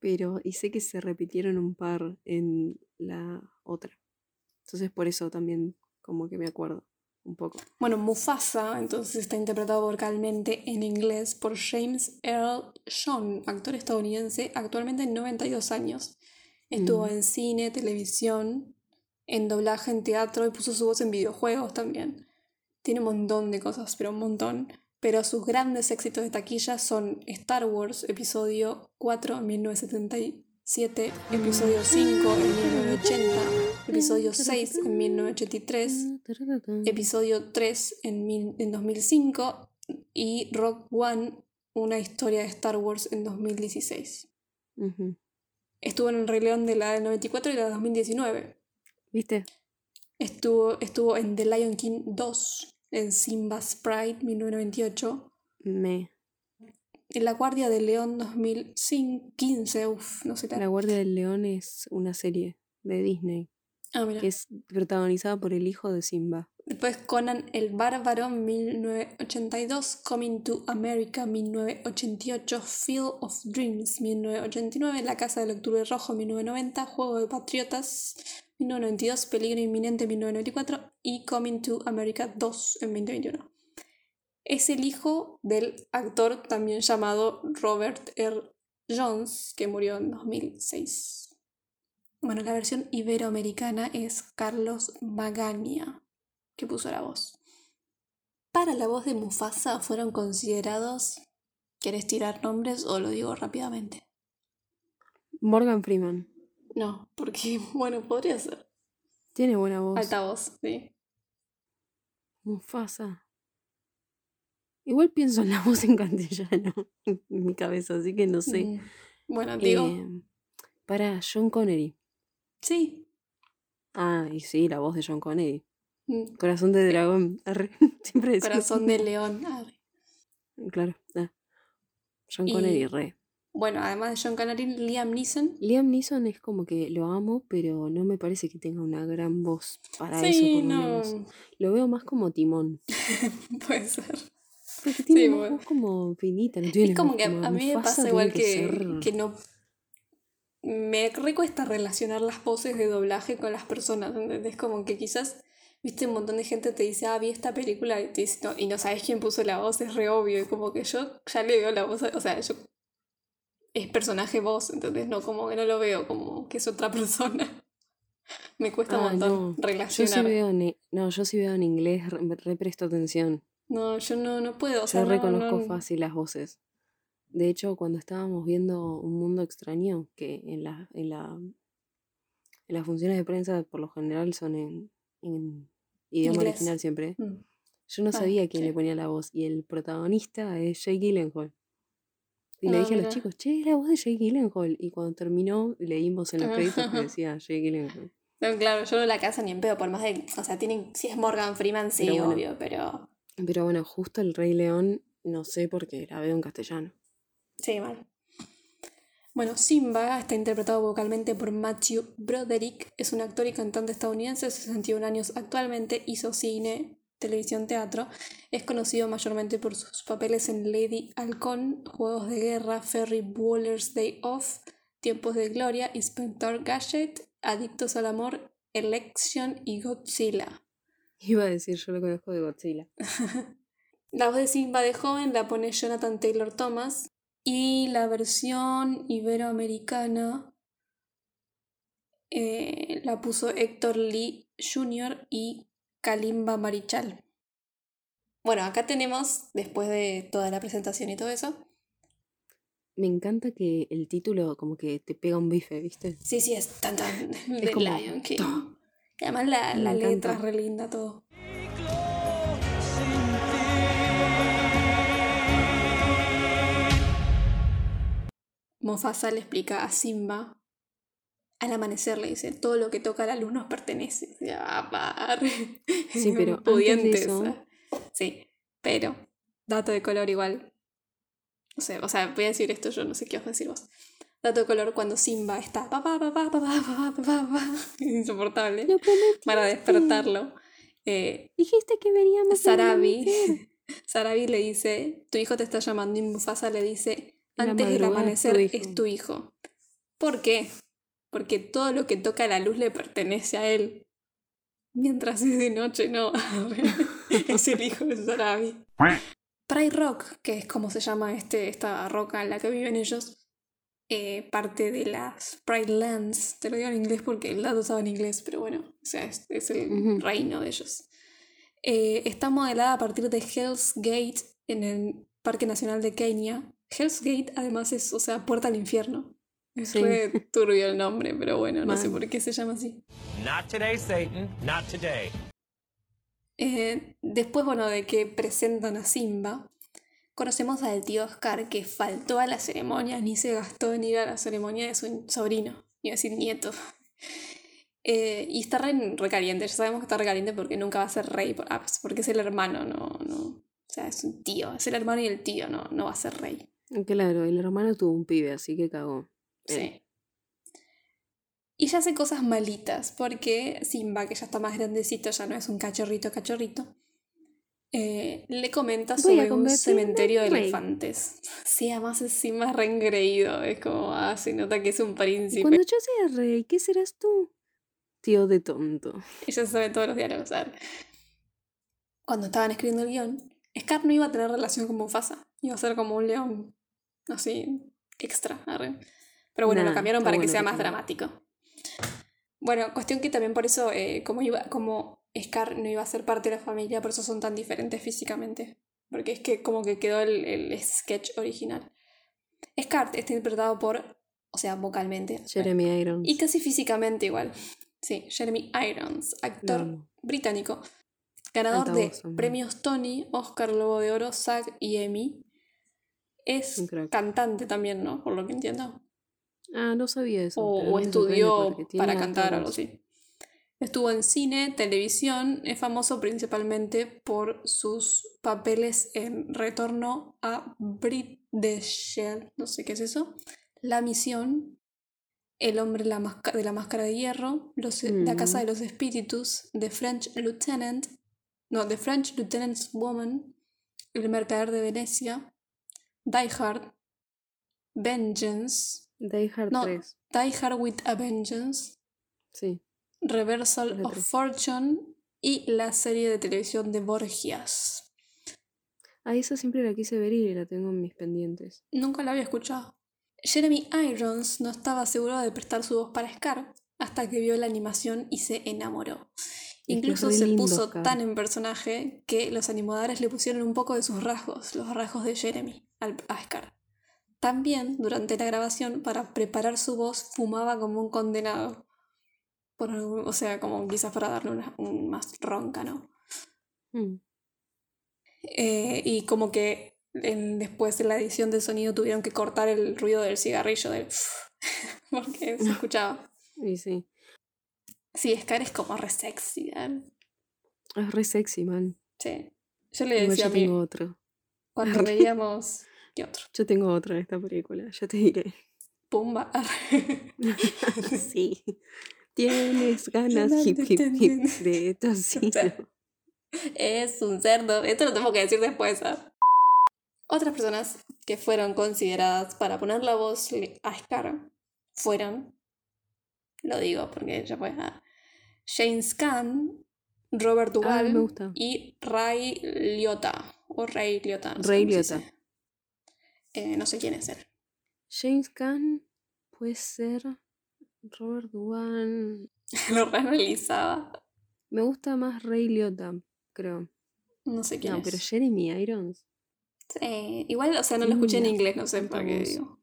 Pero, y sé que se repitieron un par en la otra. Entonces por eso también como que me acuerdo un poco. Bueno, Mufasa entonces está interpretado vocalmente en inglés por James Earl Jones, actor estadounidense, actualmente en 92 años. Estuvo mm. en cine, televisión, en doblaje, en teatro y puso su voz en videojuegos también. Tiene un montón de cosas, pero un montón. Pero sus grandes éxitos de taquilla son Star Wars, episodio 4, 1970 episodio 5 en 1980, episodio 6 en 1983, episodio 3 en, mil, 2005 y Rock One, una historia de Star Wars en 2016. Estuvo en el Rey León de la del 94 y la de 2019. ¿Viste? Estuvo, en The Lion King 2, en Simba's Pride 1998. Me en La Guardia del León 2015, uff, no sé La la... Guardia del León es una serie de Disney Ah, mira. que es protagonizada por el hijo de Simba. Después Conan el Bárbaro 1982, Coming to America 1988, Field of Dreams 1989, La Casa del Octubre Rojo 1990, Juego de Patriotas 1992, Peligro Inminente 1994 y Coming to America 2 en 2021. Es el hijo del actor también llamado Robert R. Jones, que murió en 2006. Bueno, la versión iberoamericana es Carlos Magaña que puso la voz. Para la voz de Mufasa fueron considerados. ¿Quieres tirar nombres o lo digo rápidamente? Morgan Freeman. No, porque, bueno, podría ser. Tiene buena voz. Altavoz, sí. Mufasa. Igual pienso en la voz en castellano en mi cabeza, así que no sé. Mm, Bueno, digo, Eh, para John Connery. sí. Ah, y sí, la voz de John Connery. Mm, Corazón de dragón. arre, Siempre decimos Corazón de león. Claro. ah. John Y- Connery, re. Bueno, además de John Connery, Liam Neeson. Liam Neeson es como que lo amo, pero no me parece que tenga una gran voz para eso, Sí, por lo no. menos. Lo veo más como timón. Puede ser. Porque tiene Sí, bueno. voz como finita, no tiene Es como que a, a mí me pasa igual que, que no. Me recuesta relacionar las voces de doblaje con las personas. ¿entendés? Como que quizás, viste, un montón de gente te dice, ah, vi esta película y, te dice, no, y no sabes quién puso la voz, es re obvio. Y como que yo ya le veo la voz, o sea, yo. Es personaje voz, entonces no, como que no lo veo como que es otra persona. Me cuesta Ah, un montón no. Yo sí relacionar. veo en, no, yo sí veo en inglés, re, re presto atención. No, yo no, no puedo. O sea, Yo no- reconozco no- fácil las voces. De hecho, cuando estábamos viendo Un Mundo Extraño, que en la, en la, en las funciones de prensa por lo general son en, en idioma Inglés. original siempre, Mm. yo no Ah, sabía quién sí. le ponía la voz. Y el protagonista es Jake Gyllenhaal. Y le Ah, dije a los chicos, che, es la voz de Jake Gyllenhaal. Y cuando terminó, leímos en los créditos que decía Jake Gyllenhaal. No, claro, yo no la casa ni en pedo, por más de. O sea, tienen. Si es Morgan Freeman, sí, Pero bueno. obvio, pero. Pero bueno, justo el Rey León, no sé porque la veo en castellano. Sí, mal. Bueno, Simba está interpretado vocalmente por Matthew Broderick. Es un actor y cantante estadounidense, 61 años actualmente, hizo cine, televisión, teatro. Es conocido mayormente por sus papeles en Lady Halcón, Juegos de Guerra, Ferry Bueller's Day Off, Tiempos de Gloria, Inspector Gadget, Adictos al Amor, Election y Godzilla. Iba a decir, yo lo conozco de Godzilla. La voz de Simba de joven la pone Jonathan Taylor Thomas y la versión iberoamericana eh, la puso Héctor Lee Jr. y Kalimba Marichal. Bueno, acá tenemos, después de toda la presentación y todo eso, Me encanta que el título como que te pega un bife, ¿viste? sí, sí, es tan tan de como, Lion King. Además la, la letra es re linda, todo. Mufasa le explica a Simba. Al amanecer le dice, todo lo que toca la luz nos pertenece. Ya, par. Sí, pero antes de eso-. Sí, pero, dato de color igual. No sé, o sea, voy a decir esto yo, no sé qué os decir vos. Dato color cuando Simba está papá, papá, papá, papá, papá, papá, insoportable. Para despertarlo. Eh, Dijiste que veríamos. Sarabi. Sarabi le dice: Tu hijo te está llamando. Y Mufasa le dice: Antes del amanecer es tu, hijo. ¿Por qué? Porque todo lo que toca la luz le pertenece a él. Mientras es de noche, no. es el hijo de Sarabi. Pride Rock, que es como se llama este, esta roca en la que viven ellos, eh, parte de las Pride Lands. Te lo digo en inglés porque el dato estaba en inglés, pero bueno, o sea, es, es el Ujú. reino de ellos. Eh, está modelada a partir de Hell's Gate en el Parque Nacional de Kenia. Hell's Gate además es, o sea, puerta al infierno. Es Sí. re turbio el nombre, pero bueno, no sé por qué se llama así. Not today, Satan. Not today. Eh, después, bueno, de que presentan a Simba, conocemos al tío Oscar que faltó a la ceremonia, ni se gastó en ir a la ceremonia de su sobrino, iba a decir nieto. Eh, y está re, re caliente, ya sabemos que está re caliente porque nunca va a ser rey, por- ah, pues porque es el hermano, no, no. O sea, es un tío, es el hermano y el tío, no, no va a ser rey. Claro, el hermano tuvo un pibe, así que cagó. Sí. Y ya hace cosas malitas, porque Simba, que ya está más grandecito, ya no es un cachorrito cachorrito, eh, le comenta sobre un cementerio de elefantes. Sí, además es Simba re engreído, es como, ah, se nota que es un príncipe. Cuando yo sea rey, ¿qué serás tú? Tío de tonto. Se sabe todos los diálogos. ver. Cuando estaban escribiendo el guion, Scar no iba a tener relación con Mufasa, iba a ser como un león, así, extra. arre. Pero bueno, Nah, lo cambiaron para que sea que más dramático. Bueno, cuestión que también por eso, eh, como, iba, como Scar no iba a ser parte de la familia, por eso son tan diferentes físicamente. Porque es que como que quedó el, el sketch original. Scar está interpretado por, o sea, vocalmente. Jeremy Irons. Y casi físicamente igual. Sí, Jeremy Irons, actor británico, ganador de premios Tony, Oscar, Globo de Oro, SAG y Emmy. Es cantante también, ¿no? Por lo que entiendo. Ah, no sabía eso. O, estudió para cantar o algo así. Estuvo en cine, televisión, es famoso principalmente por sus papeles en Retorno a Brit de Shell, no sé qué es eso, La Misión, El hombre de la, Masca- de la máscara de hierro, los- La casa de los espíritus, The French Lieutenant, no, The French Lieutenant's Woman, El mercader de Venecia, Die Hard, Vengeance, Die Hard no, 3. Die Hard with a Vengeance, Sí. Reversal of. Fortune y la serie de televisión de Borgias. Ah, esa siempre la quise ver y la tengo en mis pendientes. Nunca la había escuchado. Jeremy Irons no estaba seguro de prestar su voz para Scar hasta que vio la animación y se enamoró. Incluso se lindo puso Scar. tan en personaje que los animadores le pusieron un poco de sus rasgos, los rasgos de Jeremy, al, a Scar. También, durante la grabación, para preparar su voz, fumaba como un condenado. Por algún- o sea, como quizás para darle una, un más ronca, ¿no? Mm. Eh, y como que en- después de la edición del sonido tuvieron que cortar el ruido del cigarrillo del porque se escuchaba. Y sí. Sí, Scar es como re sexy, ¿eh? Es re sexy, man. Sí. Yo le Igual decía a yo mí, tengo otro. cuando veíamos. ¿Qué otro? Yo tengo otro en esta película, ya te diré. Pumba. sí. Tienes ganas hip hip hip de tocino. es un cerdo. Esto lo tengo que decir después. ¿ah? Otras personas que fueron consideradas para poner la voz a Scar fueron, lo digo porque ya fue, ah, James Caan, Robert Ah, Duvall y Ray Liotta. O Ray Liotta. No Ray Liotta. Eh, no sé quién es él. James Caan puede ser Robert Duvall. lo reanalizaba. Me gusta más Ray Liotta, creo. No sé quién No, es. pero Jeremy Irons. Sí, igual, o sea, no lo escuché en inglés, no sé por qué digo.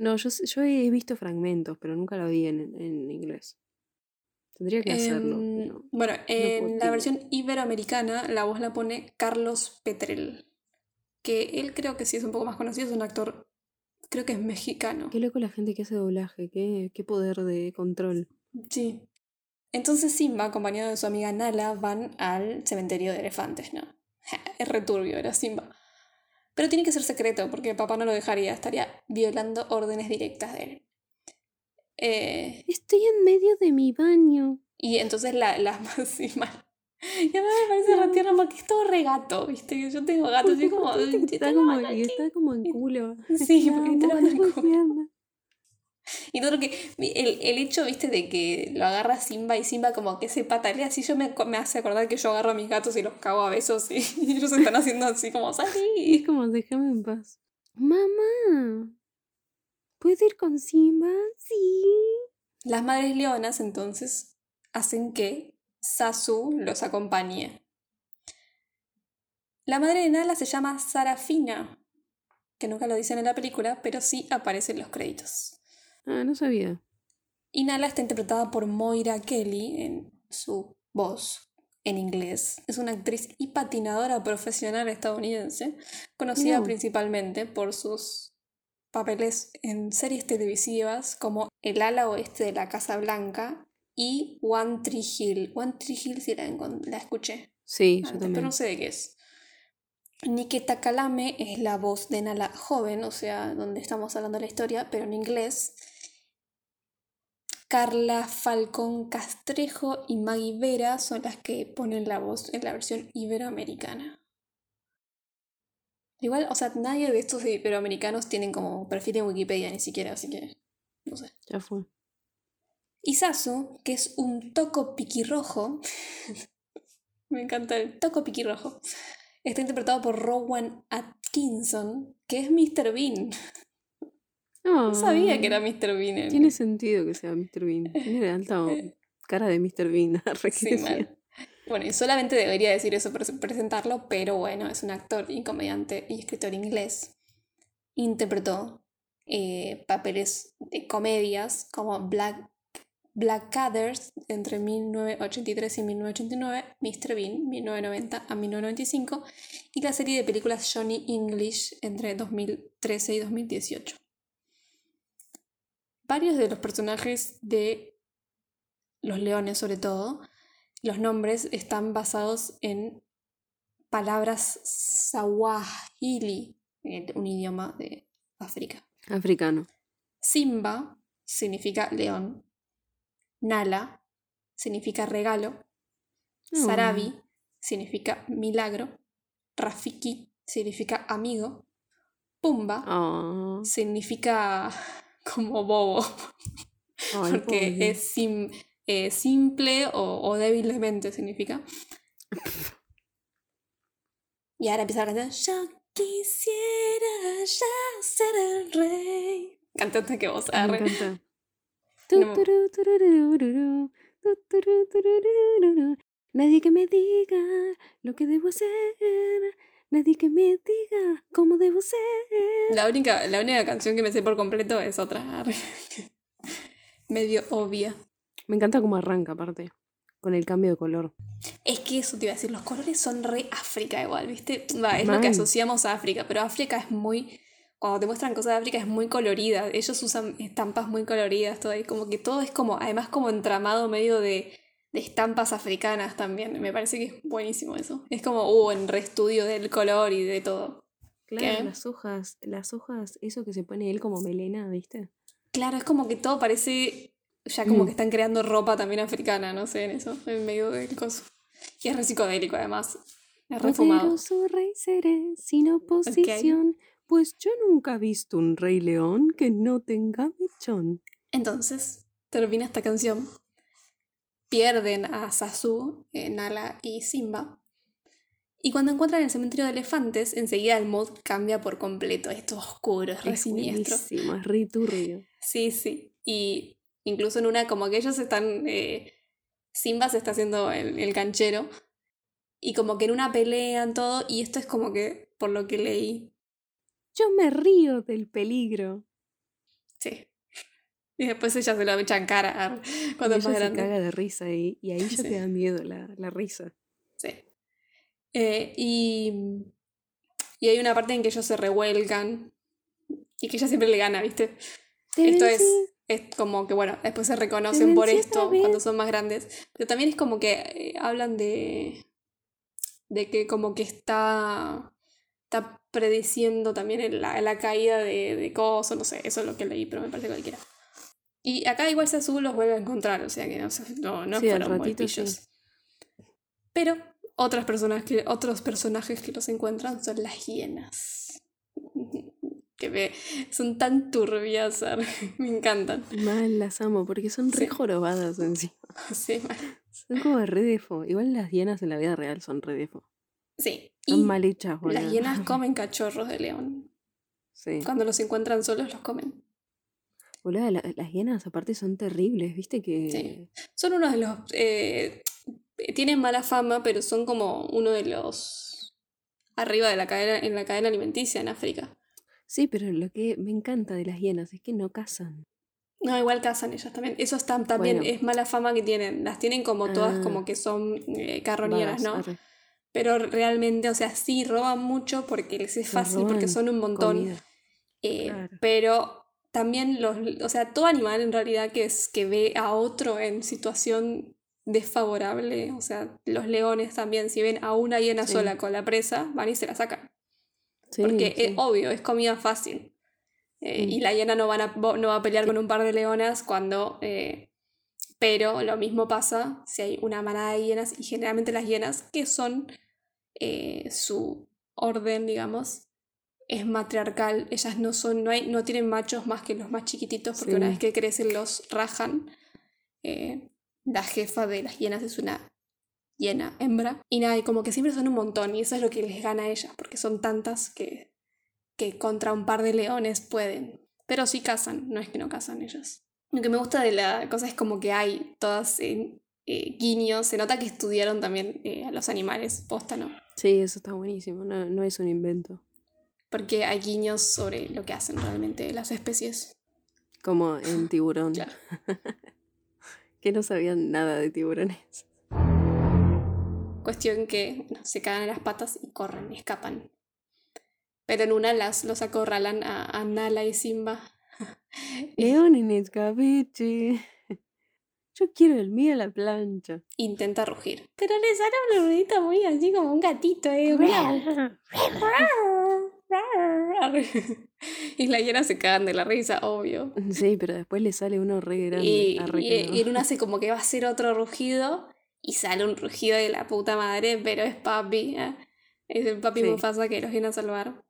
No, yo, he visto fragmentos, pero nunca lo vi en, en inglés. Tendría que hacerlo. Em, pero- bueno, en la versión iberoamericana la voz la pone Carlos Petrel, que él creo que sí es un poco más conocido, es un actor, creo que es mexicano. Qué loco la gente que hace doblaje, qué, qué poder de control. Sí. Entonces Simba, acompañado de su amiga Nala, van al cementerio de elefantes, ¿no? Es returbio, era Simba. Pero tiene que ser secreto, porque papá no lo dejaría, estaría violando órdenes directas de él. Eh, Estoy en medio de mi baño. Y entonces la, la sí, mal. Y a mí me parece re tierno porque es todo regato, ¿viste? Yo tengo gatos y como. Viste que está, tengo como, y está como en culo. Sí, La porque amo, te lo es van a muy comer. tierna. Y todo lo que. El, el hecho, viste, de que lo agarra Simba y Simba como que se patalea así, yo me, me hace acordar que yo agarro a mis gatos y los cago a besos y, y ellos están haciendo así como Y es salí. como, déjame en paz. Mamá, ¿puedo ir con Simba? Sí. Las madres leonas entonces hacen que Sasu los acompañe. La madre de Nala se llama Sarafina, que nunca lo dicen en la película, pero sí aparece en los créditos. Ah, no sabía. Y Nala está interpretada por Moira Kelly en su voz en inglés. Es una actriz y patinadora profesional estadounidense, conocida principalmente por sus papeles en series televisivas como El ala oeste de la Casa Blanca y One Tree Hill. One Tree Hill sí la, escuché, Sí, yo antes, también. pero no sé de qué es. Nikita Kalame es la voz de Nala joven, o sea, donde estamos hablando de la historia, pero en inglés. Carla Falcón Castrejo y Maggie Vera son las que ponen la voz en la versión iberoamericana. Igual, o sea, nadie de estos iberoamericanos tienen como perfil en Wikipedia ni siquiera, así que no sé. Ya fue. Isasu, que es un toco piquirrojo, me encanta el toco piquirrojo, está interpretado por Rowan Atkinson, que es Mr. Bean. No sabía que era Mr. Bean. en- Tiene sentido que sea Mr. Bean. Tiene alta cara de Mr. Bean. Sí, mal. Bueno, y solamente debería decir eso para presentarlo, pero bueno, es un actor y comediante y escritor inglés. Interpretó eh, papeles de comedias como Black, Blackadder's entre 1983 y 1989, Mr. Bean 1990 a 1995 y la serie de películas Johnny English entre 2013 y 2018. Varios de los personajes de Los Leones, sobre todo, los nombres están basados en palabras sawahili, un idioma de África. Africano. Simba significa león. Nala significa regalo. Sarabi significa milagro. Rafiki significa amigo. Pumba Oh. significa como bobo. Ay, porque pobre. es sim- eh, simple o, o débilmente significa. Y ahora empieza la canción. Yo quisiera ya ser el rey. Cantante que vos Me encanta. No. Nadie que me diga lo que debo hacer. Nadie que me diga cómo debo ser. La única, la única canción que me sé por completo es otra. Medio obvia. Me encanta cómo arranca, aparte. Con el cambio de color. Es que eso te iba a decir, los colores son re África igual, ¿viste? Va, es lo que asociamos a África, pero África es muy... Cuando te muestran cosas de África es muy colorida. Ellos usan estampas muy coloridas, todo ahí. Como que todo es como, además como entramado medio de, de estampas africanas también. Me parece que es buenísimo eso. Es como, uh, en reestudio del color y de todo. Claro, ¿Qué? las hojas, las hojas, eso que se pone él como melena, ¿viste? Claro, es como que todo parece ya como Mm. que están creando ropa también africana, no sé, en eso, en medio del coso. Y es re psicodélico además. Es refumado. Poderoso rey seré sin oposición, pues yo nunca he visto un rey león que no tenga mechón. Entonces, termina esta canción. Pierden a Sasu, Nala y Simba. Y cuando encuentran el cementerio de elefantes, enseguida el mood cambia por completo. Esto es oscuro, es re Es siniestro. es re turbio. Sí, sí. Y incluso en una, como que ellos están. eh, Simba se está haciendo el, el canchero. Y como que en una pelean todo. Y esto es como que, por lo que leí. Yo me río del peligro. Sí. Y después ella se lo echan cara ar, cuando y es ella más se grande. caga de risa y, y ahí ya Sí. te da miedo la, la risa. Sí. Eh, y, y hay una parte en que ellos se revuelcan. Y que ella siempre le gana, ¿viste? Te Esto es, es como que, bueno, después se reconocen por esto cuando son más grandes. Pero también es como que eh, hablan de. de que como que está. está prediciendo también la, la caída de, de cosas, no sé, eso es lo que leí, pero me parece cualquiera. Y acá igual Sasu los vuelve a encontrar, o sea que no, no, no Sí, fueron ratito sí. Pero otras personas que, otros personajes que los encuentran son las hienas. Que me, son tan turbias, me encantan. Mal las amo porque son re Sí. jorobadas encima. Sí, mal. Son como re defo. Igual las hienas en la vida real son re defo. Sí. Y mal boludo. las hienas comen cachorros de león. Sí. Cuando los encuentran solos, los comen. Boluda, la- las hienas aparte son terribles, ¿viste? Que Sí. Son uno de los... eh, tienen mala fama, pero son como uno de los arriba de la cadena, en la cadena alimenticia en África. Sí, pero lo que me encanta de las hienas es que no cazan. No, igual cazan ellas también. Eso está, también Bueno. es mala fama que tienen. Las tienen como todas Ah. como que son eh, carroñeras, ¿no? arre. Pero realmente, o sea, sí roban mucho porque les es fácil, porque son un montón. Eh, Claro. Pero también los, o sea, todo animal en realidad que es que ve a otro en situación desfavorable, o sea, los leones también, si ven a una hiena Sí. sola con la presa, van y se la sacan. Sí, Porque sí. es obvio, es comida fácil. Eh, Y Mm. la hiena no, van a, no va a pelear con un par de leonas cuando... eh, pero lo mismo pasa si hay una manada de hienas y generalmente las hienas, que son eh, su orden, digamos, es matriarcal. Ellas no son, no, hay, no tienen machos más que los más chiquititos porque una vez que crecen los rajan. Eh, la jefa de las hienas es una hiena, hembra. Y nada, y como que siempre son un montón y eso es lo que les gana a ellas porque son tantas que, que contra un par de leones pueden. Pero sí cazan, no es que no cazan ellas. Lo que me gusta de la cosa es como que hay todas eh, eh, guiños, se nota que estudiaron también eh, a los animales, posta, ¿no? Sí, eso está buenísimo. No, no es un invento. Porque hay guiños sobre lo que hacen realmente las especies. Como en tiburón. Claro. que no sabían nada de tiburones. Cuestión que bueno, se cagan en las patas y corren, escapan. Pero en una las, los acorralan a, a Nala y Simba. León en escabeche. Yo quiero el mío a la plancha. Intenta rugir. Pero le sale un ruidito muy así como un gatito, ¿eh? Y las hienas se cagan de la risa, obvio. Sí, pero después le sale uno re grande. Y, y, no. y una hace como que va a hacer otro rugido y sale un rugido de la puta madre, pero es papi. ¿eh? Es el papi Sí. Mufasa que los viene a salvar.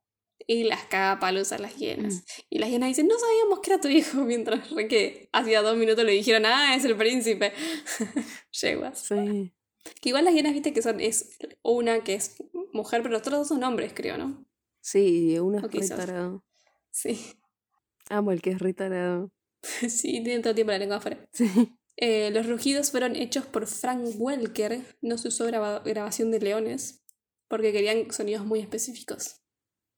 Y las caga palos a las hienas. Mm. Y las hienas dicen, no sabíamos que era tu hijo, mientras que hacía dos minutos le dijeron, ah, es el príncipe. Yeguas. Sí. Que igual las hienas, viste, que son, es una que es mujer, pero los otros dos son hombres, creo, ¿no? Sí, uno es O re quizás. tarado. Sí. Amo el que es retarado. sí, tienen todo el tiempo la lengua afuera. Sí. Eh, los rugidos fueron hechos por Frank Welker, no se usó graba- grabación de leones, porque querían sonidos muy específicos.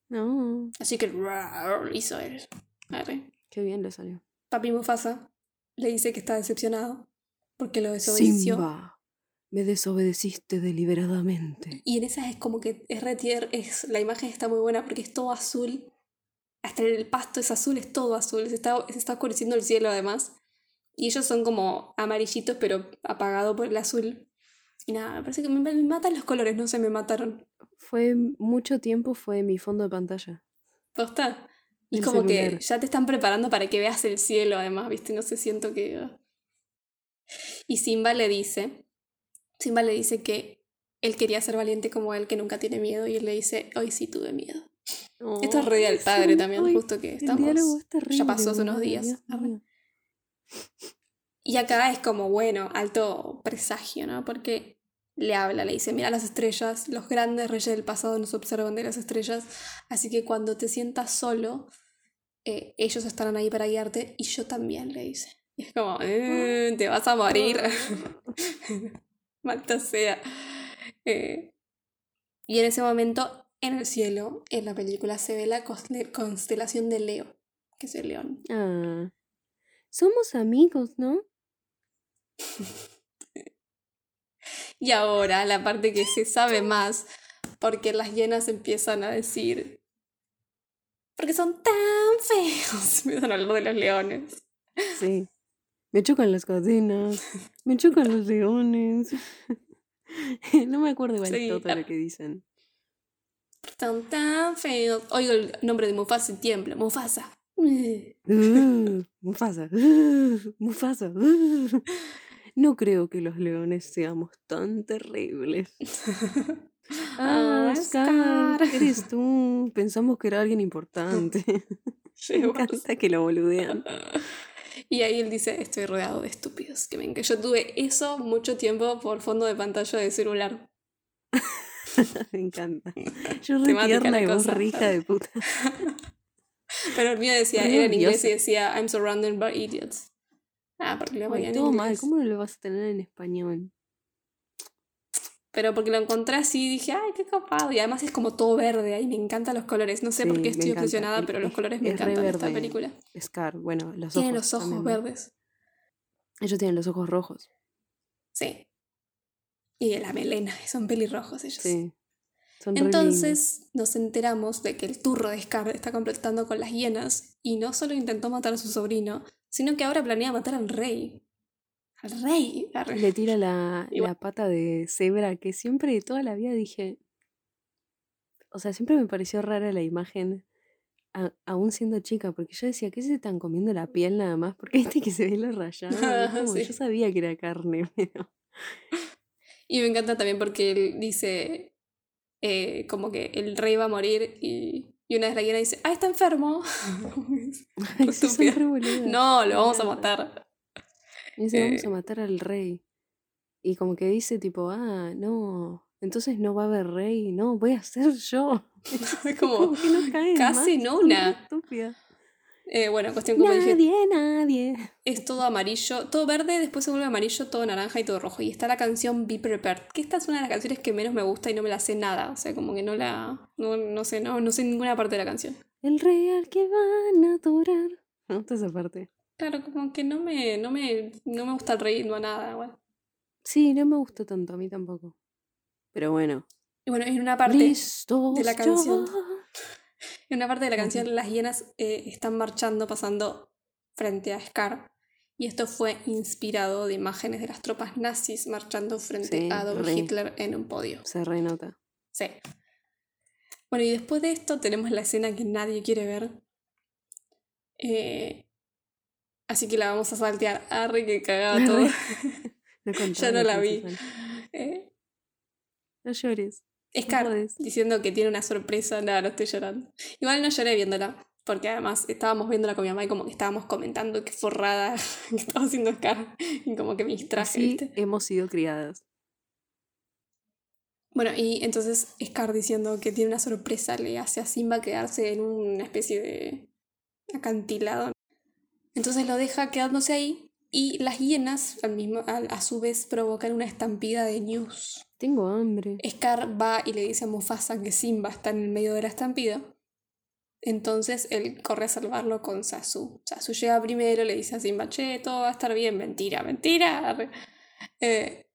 No, Así que rar, hizo él. Arre. qué bien le salió. Papi Mufasa le dice que está decepcionado porque lo desobedeció. Simba, me desobedeciste deliberadamente. Y en esa es como que es retier, es, la imagen está muy buena porque es todo azul. Hasta el pasto es azul, es todo azul. Se está, se está oscureciendo el cielo además. Y ellos son como amarillitos pero apagado por el azul. Y nada, me parece que me, me matan los colores, no sé, me mataron. Fue mucho tiempo, fue mi fondo de pantalla. ¿Posta? Y El como que ya te están preparando para que veas el cielo además, ¿viste? No sé, siento que... Y Simba le dice, Simba le dice que él quería ser valiente como él, que nunca tiene miedo, y él le dice, hoy sí tuve miedo. Esto es re del Ay, padre sí, también, justo que estamos... ya pasó hace unos días. Dios. Y acá es como, bueno, alto presagio, ¿no? Porque le habla, le dice, mira las estrellas, los grandes reyes del pasado nos observan de las estrellas, así que cuando te sientas solo, eh, ellos estarán ahí para guiarte y yo también, le dice. Y es como, "Eh, te vas a morir. Malta sea. Eh, y en ese momento, en el cielo, en la película, se ve la constel- constelación de Leo, que es el león. Ah, somos amigos, ¿no? Y ahora la parte que se sabe más, porque las hienas empiezan a decir, porque son tan feos, empiezan a hablar de los leones. Sí. Me chocan las cadenas, me chocan los leones. no me acuerdo igual Sí, todo lo que dicen. Son tan feos. Oigo el nombre de Mufasa y tiembla. Mufasa. Uh, Mufasa, uh, Mufasa. uh. No creo que los leones seamos tan terribles. Ah, Ah, Scar, Scar. eres tú. Pensamos que era alguien importante. Me encanta que lo boludean. Y ahí él dice, estoy rodeado de estúpidos. Que me enca- Yo tuve eso mucho tiempo por fondo de pantalla de celular. Me encanta. Yo re tierna y vos hija de puta. Pero el mío decía, era en inglés y decía, I'm surrounded by idiots. Ah, porque lo Ay, ponía en todo mal. ¿cómo no lo vas a tener en español? Pero porque lo encontré así dije, ay, qué copado. Y además es como todo verde ahí, me encantan los colores. No sé por qué estoy obsesionada, pero los es- colores me es encantan de esta película. Scar, bueno, los ojos. Tiene los ojos también. verdes. Ellos tienen los ojos rojos. Sí. Y la melena, son pelirrojos ellos. Sí. Son. Entonces nos enteramos de que el turro de Scar está completando con las hienas y no solo intentó matar a su sobrino, sino que ahora planea matar al rey. Al rey. Le tira la, la pata de cebra, que siempre de toda la vida dije. O sea, siempre me pareció rara la imagen, a- aún siendo chica, porque yo decía, ¿qué se están comiendo la piel nada más? Porque viste que se ve lo rayado. como, Sí. Yo sabía que era carne, pero. Y me encanta también porque él dice eh, como que el rey va a morir y, y una vez la dice, ah, está enfermo. Ay, estúpida. no, lo vamos a matar. Y dice, vamos a Eh. matar al rey. Y como que dice, tipo, ah, no, entonces no va a haber rey, no, voy a ser yo. Es como que no casi en más, re una. estúpidas. Eh, bueno, cuestión como dije, Nadie, nadie. es todo amarillo, todo verde, después se vuelve amarillo, todo naranja y todo rojo. Y está la canción Be Prepared, que esta es una de las canciones que menos me gusta y no me la sé nada. O sea, como que no la. No, no sé, no, no sé ninguna parte de la canción. El rey al que van a adorar. Me gusta esa parte. Claro, como que no me, no me, no me gusta el ritmo, nada. Bueno. Sí, no me gustó tanto, a mí tampoco. Pero bueno. Y bueno, en una parte. Listos de la canción. En una parte de la canción, las hienas eh, están marchando, pasando frente a Scar. Y esto fue inspirado de imágenes de las tropas nazis marchando frente Sí, a Adolf re. Hitler en un podio. Se renota. Sí. Bueno, y después de esto tenemos la escena que nadie quiere ver. Eh, así que la vamos a saltear. Arre que cagaba todo. No ya no la vi. Eh, No llores. Scar diciendo que tiene una sorpresa. Nada, no estoy llorando. Igual no lloré viéndola. Porque además estábamos viéndola con mi mamá y como que estábamos comentando qué forrada que estaba haciendo Scar. Y como que me distraje, ¿viste? hemos sido criadas. Bueno, y entonces Scar diciendo que tiene una sorpresa le hace a Simba quedarse en una especie de acantilado. Entonces lo deja quedándose ahí y las hienas al mismo, al- a, su vez provocan una estampida de news. Tengo hambre. Scar va y le dice a Mufasa que Simba está en el medio de la estampida. Entonces él corre a salvarlo con Sasu. Sasu llega primero, le dice a Simba, che, todo va a estar bien. Mentira, mentira. Eh,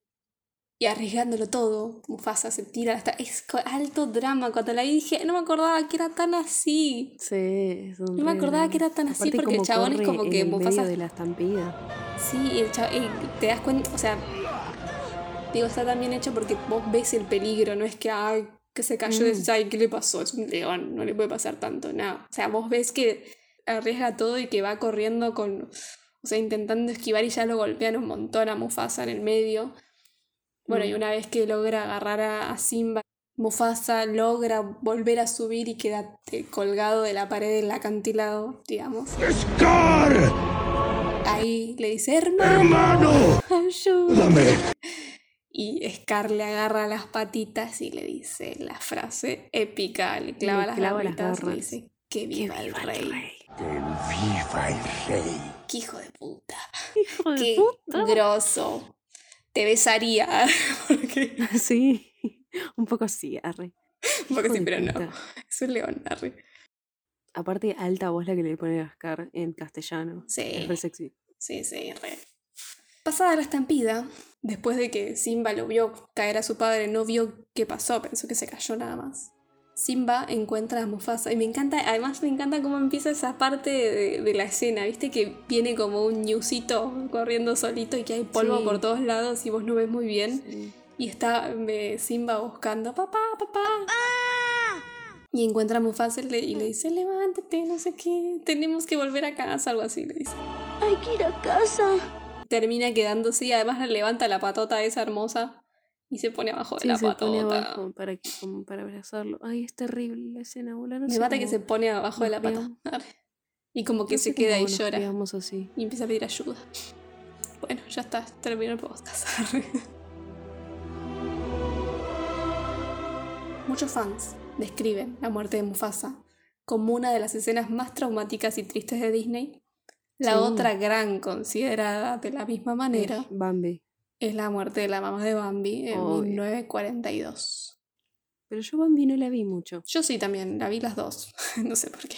y arriesgándolo todo, Mufasa se tira hasta... Es alto drama. Cuando la vi dije, no me acordaba que era tan así. Sí, es un No me acordaba que era tan así porque el chabón es como en que Mufasa... medio de la estampida. Sí, y el chavo, y te das cuenta, o sea, digo, está tan bien hecho porque vos ves el peligro, no es que, ay, que se cayó Mm. dices, ay, ¿qué le pasó? Es un león, no le puede pasar tanto, nada. O sea, vos ves que arriesga todo y que va corriendo con, o sea, intentando esquivar y ya lo golpean un montón a Mufasa en el medio. Bueno, y Mm. una vez que logra agarrar a, a Simba, Mufasa logra volver a subir y queda eh, colgado de la pared del acantilado, digamos. ¡Scar! Ahí le dice, hermano, ¡Hermano! ayúdame. Y Scar le agarra las patitas y le dice la frase épica, le clava Le las clava las y dice, que viva, el, rey. ¡Que viva el rey! ¡Qué hijo de puta! Hijo de ¡Qué puta. grosso! Te besaría. Porque, Sí, un poco sí, arre. porque Hijo sí, pero no. Es un león, arre. Aparte, alta voz la que le pone a Scar en castellano. Sí. Es re sexy. Sí, sí, re. Pasada la estampida, después de que Simba lo vio caer a su padre, no vio qué pasó, pensó que se cayó nada más. Simba encuentra a Mufasa y me encanta, además me encanta cómo empieza esa parte de, de la escena, viste que viene como un ñusito corriendo solito y que hay polvo Sí. por todos lados y vos no ves muy bien. Sí. Y está eh, Simba buscando, papá, papá. Y encuentra a Mufasa y le, y le dice, levántate, no sé qué, tenemos que volver a casa, algo así, le dice Hay que ir a casa. Termina quedándose y además le levanta la patota esa hermosa y se pone abajo de Sí, la se pone patota. abajo para, que, como para abrazarlo. Ay, es terrible la escena, boludo. No mata que se pone abajo de la patota. Y como que no se queda y llora. así. Y empieza a pedir ayuda. Bueno, ya está, terminó el podcast. Muchos fans describen la muerte de Mufasa como una de las escenas más traumáticas y tristes de Disney. La Sí. otra gran considerada de la misma manera Es Bambi. es la muerte de la mamá de Bambi en Obvio. 1942. Pero yo Bambi no la vi mucho. Yo sí también, la vi las dos. no sé por qué.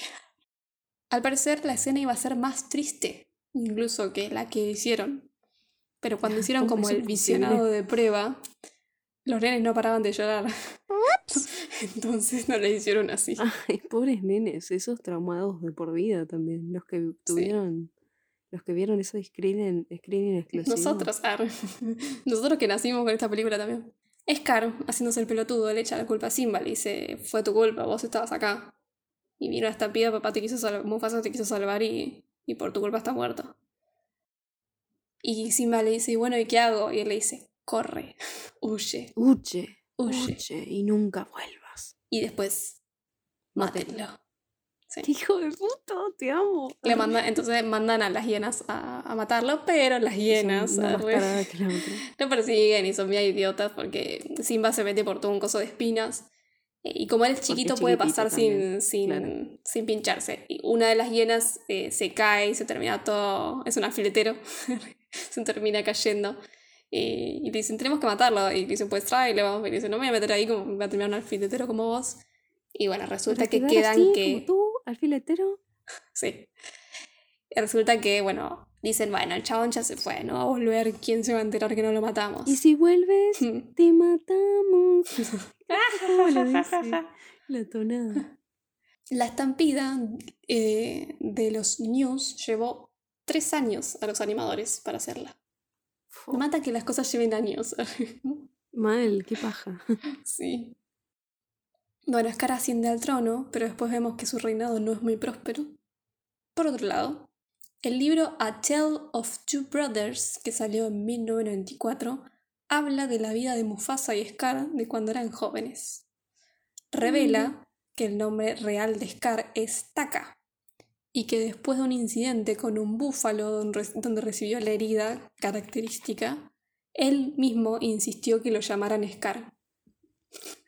Al parecer la escena iba a ser más triste, incluso que la que hicieron. Pero cuando hicieron ¿Cómo como el visionado de prueba, los nenes no paraban de llorar. Entonces no le hicieron así. Ay, pobres nenes, esos traumados de por vida también. Los que tuvieron, los que vieron ese screening, screening exclusivo. Nosotros, arre. nosotros que nacimos con esta película también. Scar, haciéndose el pelotudo, le echa la culpa a Simba, le dice, fue tu culpa, vos estabas acá. Y vino esta piba, papá te quiso salvar, Mufasa te quiso salvar y, y por tu culpa está muerto. Y Simba le dice, "Y bueno, ¿y qué hago? Y él le dice, corre, huye, Huye, huye. huye y nunca vuelvas. Y después, mátenlo. Sí. Hijo de puta, te amo. Le manda, entonces mandan a las hienas a, a matarlo, pero las hienas que la otra. lo persiguen y son bien idiotas porque Simba se mete por todo un coso de espinas. eh, Y como él es chiquito, es puede pasar sin, sin, claro. sin pincharse. Y una de las hienas eh, se cae y se termina todo. Es un alfiletero. se termina cayendo. Y, y le dicen, tenemos que matarlo. Y le dicen, pues tráelo. Y le dicen, no me voy a meter ahí, como va a terminar un alfiletero como vos. Y bueno, resulta que quedan así, que. como tú, alfiletero. Sí. Y resulta que, bueno, dicen, bueno, el chabón ya se fue, ¿no? Va a volver, ¿quién se va a enterar que no lo matamos? Y si vuelves, te matamos. ¿Cómo lo dice? La tonada. La estampida eh, de los news llevó tres años a los animadores para hacerla. Mata que las cosas lleven años. Mal, qué paja. sí. Bueno, Scar asciende al trono, pero después vemos que su reinado no es muy próspero. Por otro lado, el libro A Tale of Two Brothers, que salió en 1994, habla de la vida de Mufasa y Scar de cuando eran jóvenes. Revela que el nombre real de Scar es Taka, y que después de un incidente con un búfalo donde, recibió la herida característica, él mismo insistió que lo llamaran Scar.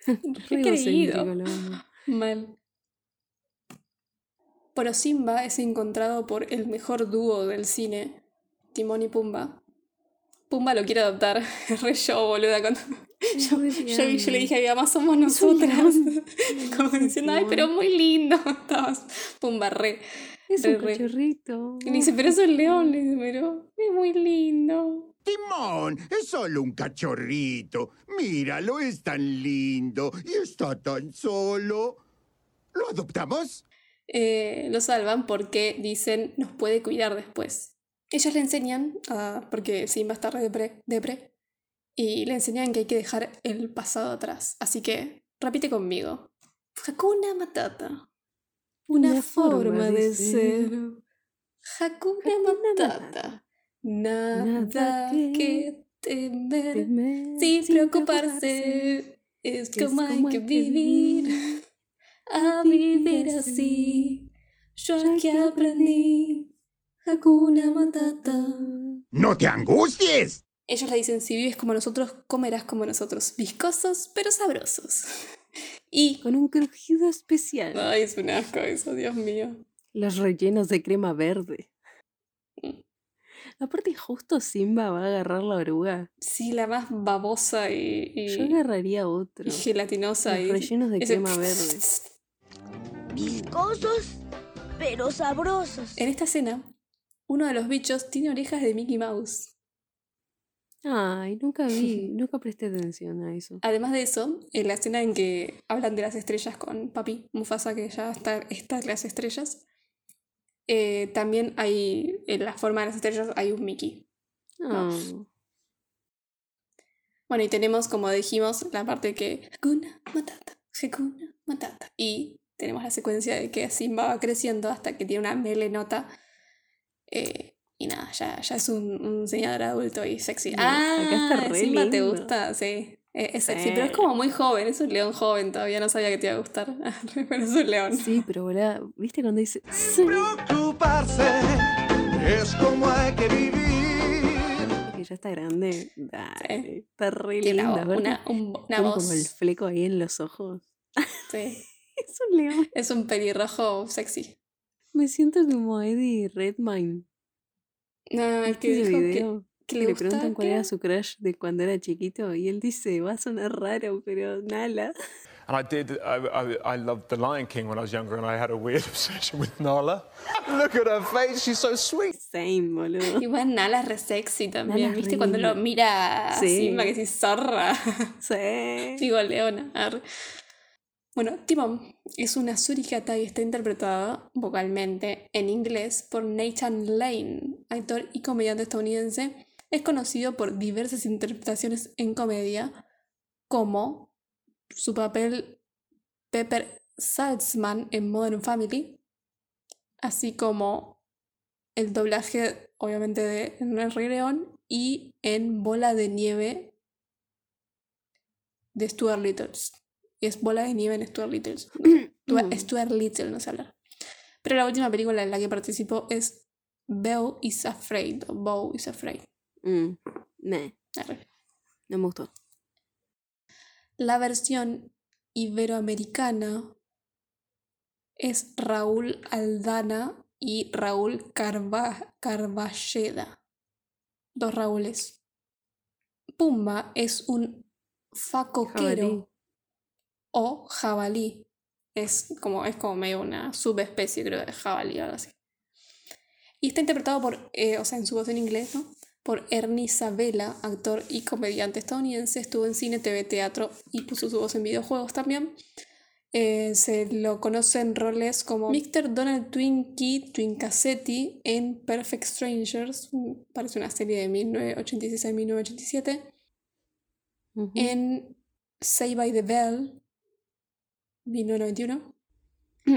Re creído. Mal. Pero Simba es encontrado por el mejor dúo del cine, Timón y Pumba. Pumba lo quiere adoptar. Re yo, boluda. Cuando... Yo, yo- yo le dije a mi mamá, somos Es un nosotras. Como diciendo, ay, pero muy lindo. Estabas Pumba re. Es re, un re. cachorrito. Y le dice, pero eso es león. Le dice, pero es muy lindo. Timón, es solo un cachorrito. Míralo, es tan lindo y está tan solo. ¿Lo adoptamos? eh, lo salvan porque dicen nos puede cuidar después. Ellos le enseñan, a- porque Simba está re depre, depre, y le enseñan que hay que dejar el pasado atrás. Así que repite conmigo. Hakuna Matata. Una, Una forma, forma de de ser. ser. Hakuna Matata. Nada, Nada que, temer. Temer Sin sin preocuparse. Es que es como hay que hay que vivir. A vivir así. Yo aquí aprendí. Hakuna Matata. ¡No te angusties! Ellos le dicen, si vives como nosotros, comerás como nosotros. Viscosos, pero sabrosos. Y... Con un crujido especial. Ay, es un asco eso, Dios mío. Los rellenos de crema verde. Mm. Aparte, justo Simba va a agarrar la oruga. Sí, la más babosa y, y- Yo agarraría otro. y gelatinosa. Los y rellenos de ese- crema verde. Viscosos, pero sabrosos. En esta escena, uno de los bichos tiene orejas de Mickey Mouse. Ay, nunca vi, nunca presté atención a eso. Además de eso, en la escena en que hablan de las estrellas con Papi Mufasa, que ya está, está en las estrellas, eh, también hay, en la forma de las estrellas hay un Mickey. Ah, Bueno, y tenemos, como dijimos, la parte que Hakuna Matata, Hakuna Matata. Y tenemos la secuencia de que Simba va creciendo hasta que tiene una melenota. Eh, y nada, ya, ya es un, un señor adulto y sexy. Ah, acá está re Simba te gusta, sí. Eh, Es sexy, Sí. pero es como muy joven, es un león joven, todavía no sabía que te iba a gustar. pero es un león. sí, pero volá, ¿viste cuando dice sí? Preocuparse es como hay que vivir. Que ya está grande. Dale, está re lindo. una, un- una tiene voz. como el fleco ahí en los ojos. sí. Es un león. Es un pelirrojo sexy. Me siento como Eddie Redmayne. No, el ¿Viste que dijo que video? que Le le, gusta preguntan cuál ¿qué? era su crush de cuando era chiquito y él dice, va a sonar raro, pero Nala. And I did, I, I, I loved The Lion King when I was younger and I had a weird obsession with Nala. Look at her face, she's so sweet. Same, boludo. Igual Nala es re sexy también, Nala es ¿viste? re Cuando lo mira Sí. Simba que sí, zorra. Sí. Digo, Leona. Bueno, Timon es una suricata y está interpretada vocalmente en inglés por Nathan Lane, actor y comediante estadounidense. Es conocido por diversas interpretaciones en comedia, como su papel Pepper Saltzman en Modern Family, así como el doblaje, obviamente, de En el Rey León y en Bola de Nieve de Stuart Little. Y es Bola de Nieve en Stuart Little. Stuart, Little, no sé hablar. Pero la última película en la que participó es Beau is Afraid, o Beau is Afraid. Mm, Arre. no me gustó. La versión iberoamericana es Raúl Aldana y Raúl Carva Carballeda. Dos Raúles. Pumba es un facoquero. O jabalí. Es como, es como medio una subespecie, creo, de jabalí o algo así. Y está interpretado por, eh, o sea, en su voz en inglés, ¿no? Por Ernie Sabella, actor y comediante estadounidense. Estuvo en cine, TV, teatro y puso su voz en videojuegos también. Eh, se lo conoce en roles como Mr. Donald Twinkie Twincassetti en Perfect Strangers, parece una serie de 1986 a 1987. Ujú. En Say by the Bell, 1991.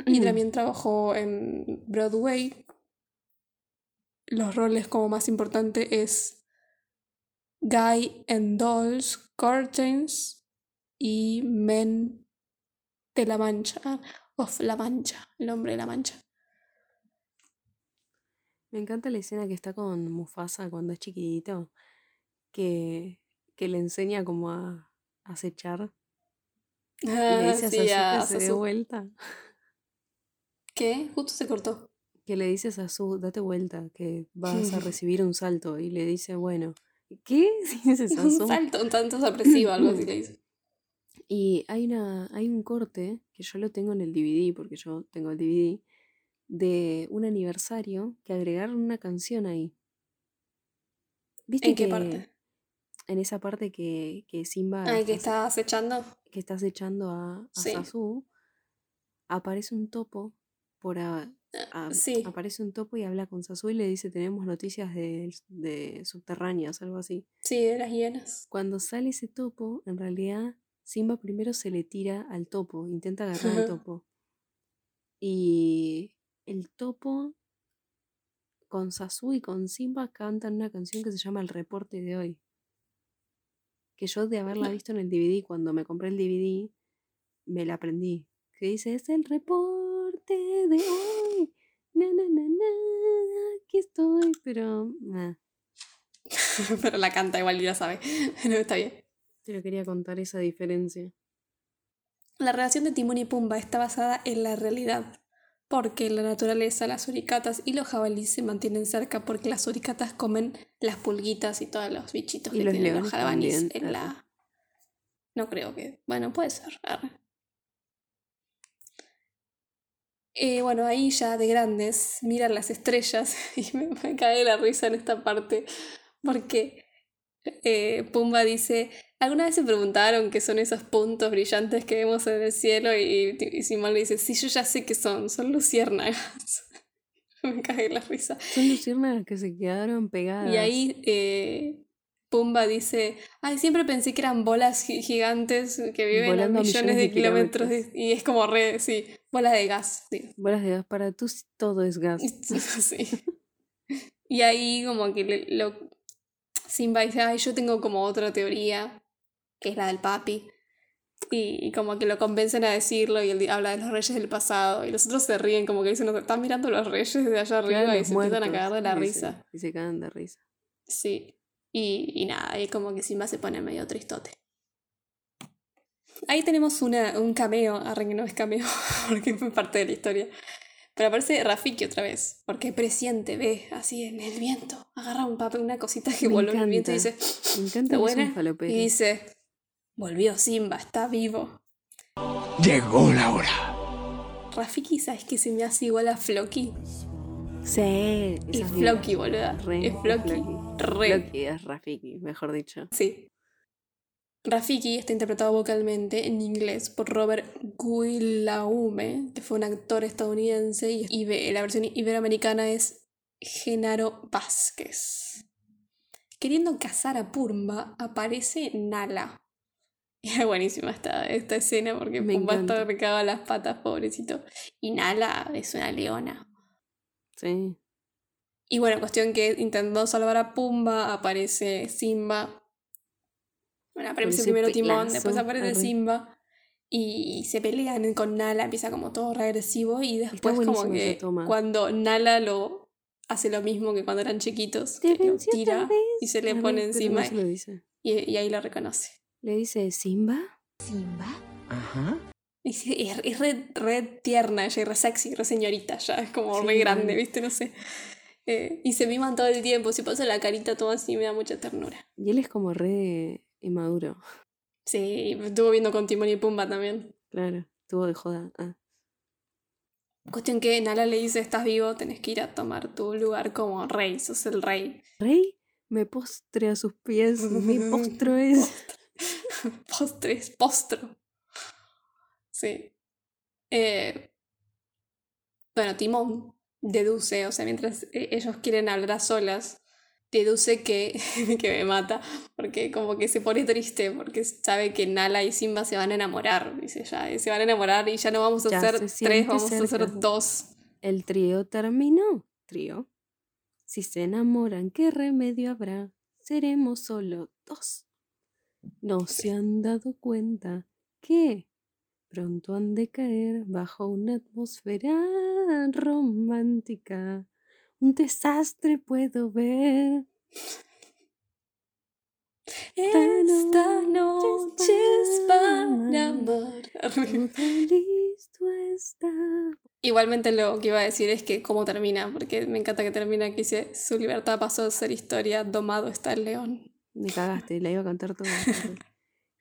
Y también trabajó en Broadway. Los roles como más importante es Guy and Dolls, Curtains y Men de la Mancha. Of la Mancha, el hombre de la Mancha. Me encanta la escena que está con Mufasa cuando es chiquitito, que, que le enseña como a a Y le Ah, dice a sí, Sasu a que se dé Sasu. vuelta. ¿Qué? Justo se cortó. Que le dice a Sasu, date vuelta, que vas a recibir un salto. Y le dice, bueno, ¿qué? Dice Un salto, un tanto sorpresivo, algo así le dice. Y hay, una, hay un corte, que yo lo tengo en el DVD, porque yo tengo el DVD, de un aniversario que agregaron una canción ahí. ¿Viste ¿En qué que parte? En esa parte que, que Simba Ay, que está acechando. Que está acechando a, a Sí. Sasu, aparece un topo por a- a- sí. aparece un topo y habla con Sasu y le dice tenemos noticias de, de subterráneas, algo así. Sí, de las hienas. Cuando sale ese topo, en realidad Simba primero se le tira al topo, intenta agarrar al topo. Y el topo con Sasu y con Simba cantan una canción que se llama El reporte de hoy. Que yo de haberla visto en el DVD, cuando me compré el DVD, me la aprendí. Que dice, es el reporte de hoy. Na, na, na, na, aquí estoy, pero... nah, Pero la canta igual y la sabe. No, está bien. te lo quería contar esa diferencia. La relación de Timón y Pumba está basada en la realidad, porque en la naturaleza las suricatas y los jabalíes se mantienen cerca porque las suricatas comen las pulguitas y todos los bichitos Y que los tienen los jabalíes también, en la... No creo que... Bueno, puede ser. Eh, bueno, ahí ya de grandes miran las estrellas y me, me cae la risa en esta parte porque eh, Pumba dice, ¿alguna vez se preguntaron qué son esos puntos brillantes que vemos en el cielo? Y, y Simón le dice, sí, yo ya sé qué son, son luciérnagas. me cae la risa. Son luciérnagas que se quedaron pegadas. Y ahí eh, Pumba dice, ay, siempre pensé que eran bolas gi- gigantes que viven Volando a millones, de, kilómetros. kilómetros. y es como re, sí, bolas de gas. sí. Bolas de gas para tú, todo es gas. Sí. Y ahí como que le- lo, Simba dice, ay, yo tengo como otra teoría, que es la del papi. Y, y como que lo convencen a decirlo y él habla de los reyes del pasado. Y los otros se ríen como que dicen, "Nos están mirando los reyes desde allá arriba y se empiezan a muertos, cagar de la risa. Y se cagan de risa. Sí. Y, y nada, ahí como que Simba se pone medio tristote. Ahí tenemos una, un cameo, arre que no es cameo, porque fue parte de la historia. Pero aparece Rafiki otra vez, porque presiente, ve así en el viento, agarra un papel, una cosita que voló en el viento y dice, Me encanta ¿está que es un buena? Y dice, volvió Simba, está vivo. Llegó la hora. Rafiki, ¿sabes que se me hace igual a Floki? Sí, Es Floki, boluda. Re, es Floki. Re. Floki es Rafiki, mejor dicho. Sí. Rafiki está interpretado vocalmente en inglés por Robert Guillaume, que fue un actor estadounidense, y la versión iberoamericana es Genaro Vázquez. Queriendo cazar a Pumba, aparece Nala. Es buenísima esta, esta escena porque Me Pumba está recagado a las patas, pobrecito. Y Nala es una leona. Sí. Y bueno, cuestión que intentando salvar a Pumba, aparece Simba. Bueno, aparece primero Timón, pelazo, después aparece. Simba. Y se pelean con Nala, empieza como todo regresivo. Y después, como que cuando Nala lo hace lo mismo que cuando eran chiquitos, que lo tira y se le pone encima. no se lo dice. Y, y ahí lo reconoce. Le dice Simba. Ajá. Y es, re, re tierna ella, y re sexy, re señorita ya, es como Sí, re grande. ¿viste? No sé. Eh, y se miman todo el tiempo, si pasa la carita todo así me da mucha ternura. Y él es como re inmaduro. Sí, estuvo viendo con Timón y Pumba también. Claro, estuvo de joda. Ah. Cuestión que Nala le dice, estás vivo, tenés que ir a tomar tu lugar como rey, sos el rey. Rey, me postre a sus pies. Mi postro es. Postres, postro. Sí. Eh, bueno, Timón deduce, o sea, mientras eh, ellos quieren hablar a solas, deduce que, que me mata, porque como que se pone triste, porque sabe que Nala y Simba se van a enamorar, dice ya, se van a enamorar y ya no vamos a Ya ser se tres, vamos a ser dos. El trío terminó. Trío. Si se enamoran, ¿qué remedio habrá? Seremos solo dos. No se han dado cuenta que pronto han de caer bajo una atmósfera romántica. Un desastre puedo ver. Esta noche es para amar. Todo listo está. Igualmente lo que iba a decir es que cómo termina, porque me encanta que termina que dice su libertad pasó a ser historia, domado está el león. Me cagaste, la iba a cantar toda.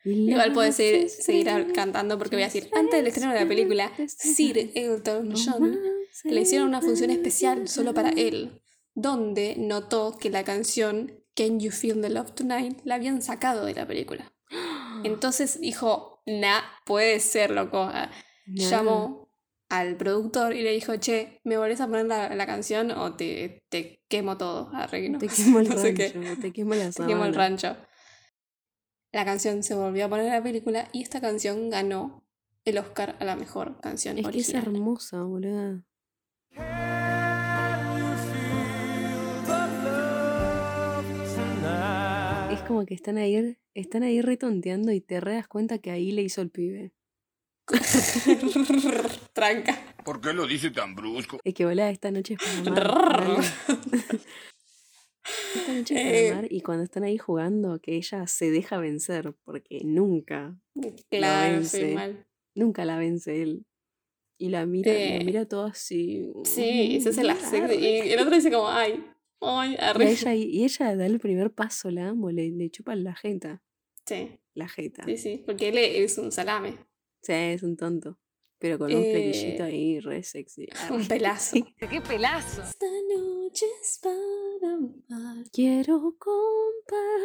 Y Igual puedes seguir, seguir cantando porque voy a decir, antes del estreno de la película, Sir Elton John le hicieron una función especial solo para él, donde notó que la canción Can You Feel the Love Tonight la habían sacado de la película. Entonces dijo, nah, puede ser, loco. Ah. Llamó al productor y le dijo, che, ¿me volvés a poner la, la canción o te, te quemo todo? Arre, no, Te quemo el no rancho, te quemo la Te quemo el rancho. La canción se volvió a poner en la película y esta canción ganó el Oscar a la mejor canción Es que es original. hermosa, boluda. Es como que están ahí, están ahí retonteando y te re das cuenta que ahí le hizo el pibe. Tranca. ¿Por qué lo dice tan brusco? Es que boluda, esta noche es para amar. dale. esta noche es Eh. para amar y cuando están ahí jugando, que ella se deja vencer, porque nunca Claro, la vence. mal. Nunca la vence él. Y la mira, Eh. la mira todo así. Sí, se hace la. Y el otro dice como, ay, ay, Y ella, y ella da el primer paso, la amo, le, le chupa la jeta. Sí, La jeta. sí, sí, porque él es un salame, Sí, es un tonto. Pero con un flequillito Eh, ahí re sexy. un pelazo. ¡Qué pelazo! Esta noche es para amar. Quiero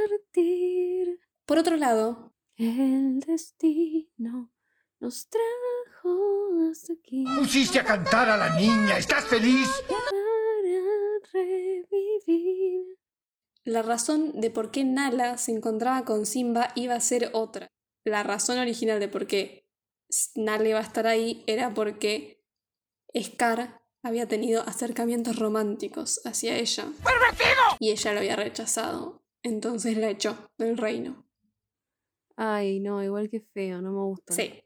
compartir Por otro lado, el destino. Nos trajo hasta aquí Pusiste a cantar a la niña. ¿Estás feliz? para revivir. la razón de por qué Nala se encontraba con Simba iba a ser otra. La razón original de por qué Nala iba a estar ahí era porque Scar había tenido acercamientos románticos hacia ella. Y ella lo había rechazado. Entonces la echó del reino. Ay, no, igual que feo, no me gusta. Sí.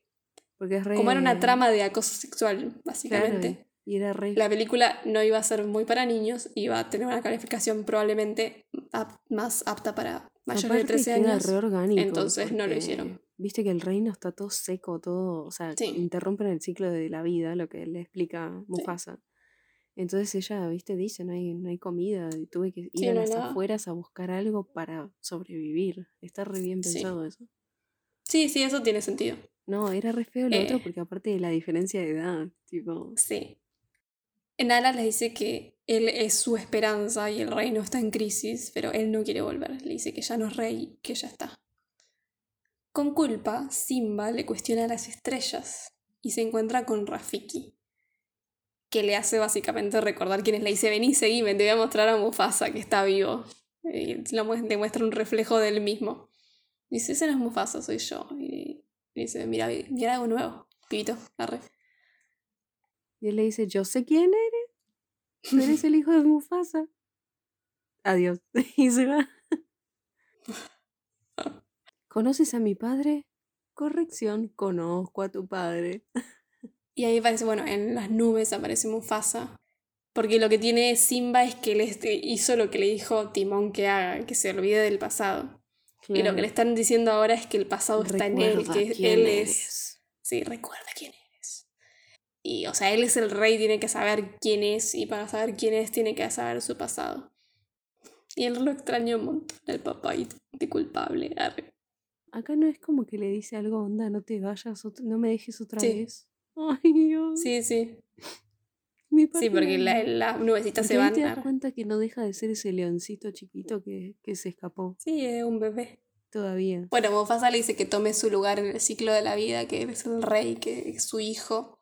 Porque es re. Como era una trama de acoso sexual, Claro, básicamente. y era re. La película no iba a ser muy para niños, iba a tener una calificación probablemente ap- más apta para mayores de Aparte 13 queda años. entonces no lo hicieron. Viste que el reino está todo seco, todo, o sea, Sí. interrumpen el ciclo de la vida, lo que le explica Mufasa. Entonces ella, viste, dice, no hay, no hay comida, y tuve que ir Sí, a las afueras a buscar algo para sobrevivir. Está re bien pensado eso. Sí, sí, eso tiene sentido. No, era re feo lo otro Eh. porque aparte de la diferencia de edad, tipo, Sí. Nala les dice que él es su esperanza y el reino está en crisis, pero él no quiere volver. Le dice que ya no es rey, que ya está. Con culpa, Simba le cuestiona a las estrellas y se encuentra con Rafiki, que le hace básicamente recordar quién es. Le dice, vení, seguime, te voy a mostrar a Mufasa, que está vivo. Y le muestra un reflejo del mismo. Dice, ese no es Mufasa, soy yo. Y dice, mira, mira algo nuevo, pibito, arre. y él le dice, yo sé quién tú eres el hijo de Mufasa. Adiós. Y se va. ¿Conoces a mi padre? Corrección, conozco a tu padre. Y ahí aparece, bueno, en las nubes aparece Mufasa. Porque lo que tiene Simba es que él este- hizo lo que le dijo Timón que haga, que se olvide del pasado. Y lo que le están diciendo ahora es que el pasado está en él, que él es. Sí, recuerda quién eres. Y, o sea, él es el rey, tiene que saber quién es, y para saber quién es, tiene que saber su pasado. Y él lo extrañó un montón, el papá, y de culpable. arre. Acá no es como que le dice algo, onda, no te vayas, no me dejes otra Sí. vez. Ay, Dios. Sí, sí. Mi Sí, porque no. la- las nubecitas se van. te das cuenta que no deja de ser ese leoncito chiquito que, que se escapó Sí, es un bebé. todavía. Bueno, Mufasa le dice que tome su lugar en el ciclo de la vida, que él es el rey, que es su hijo.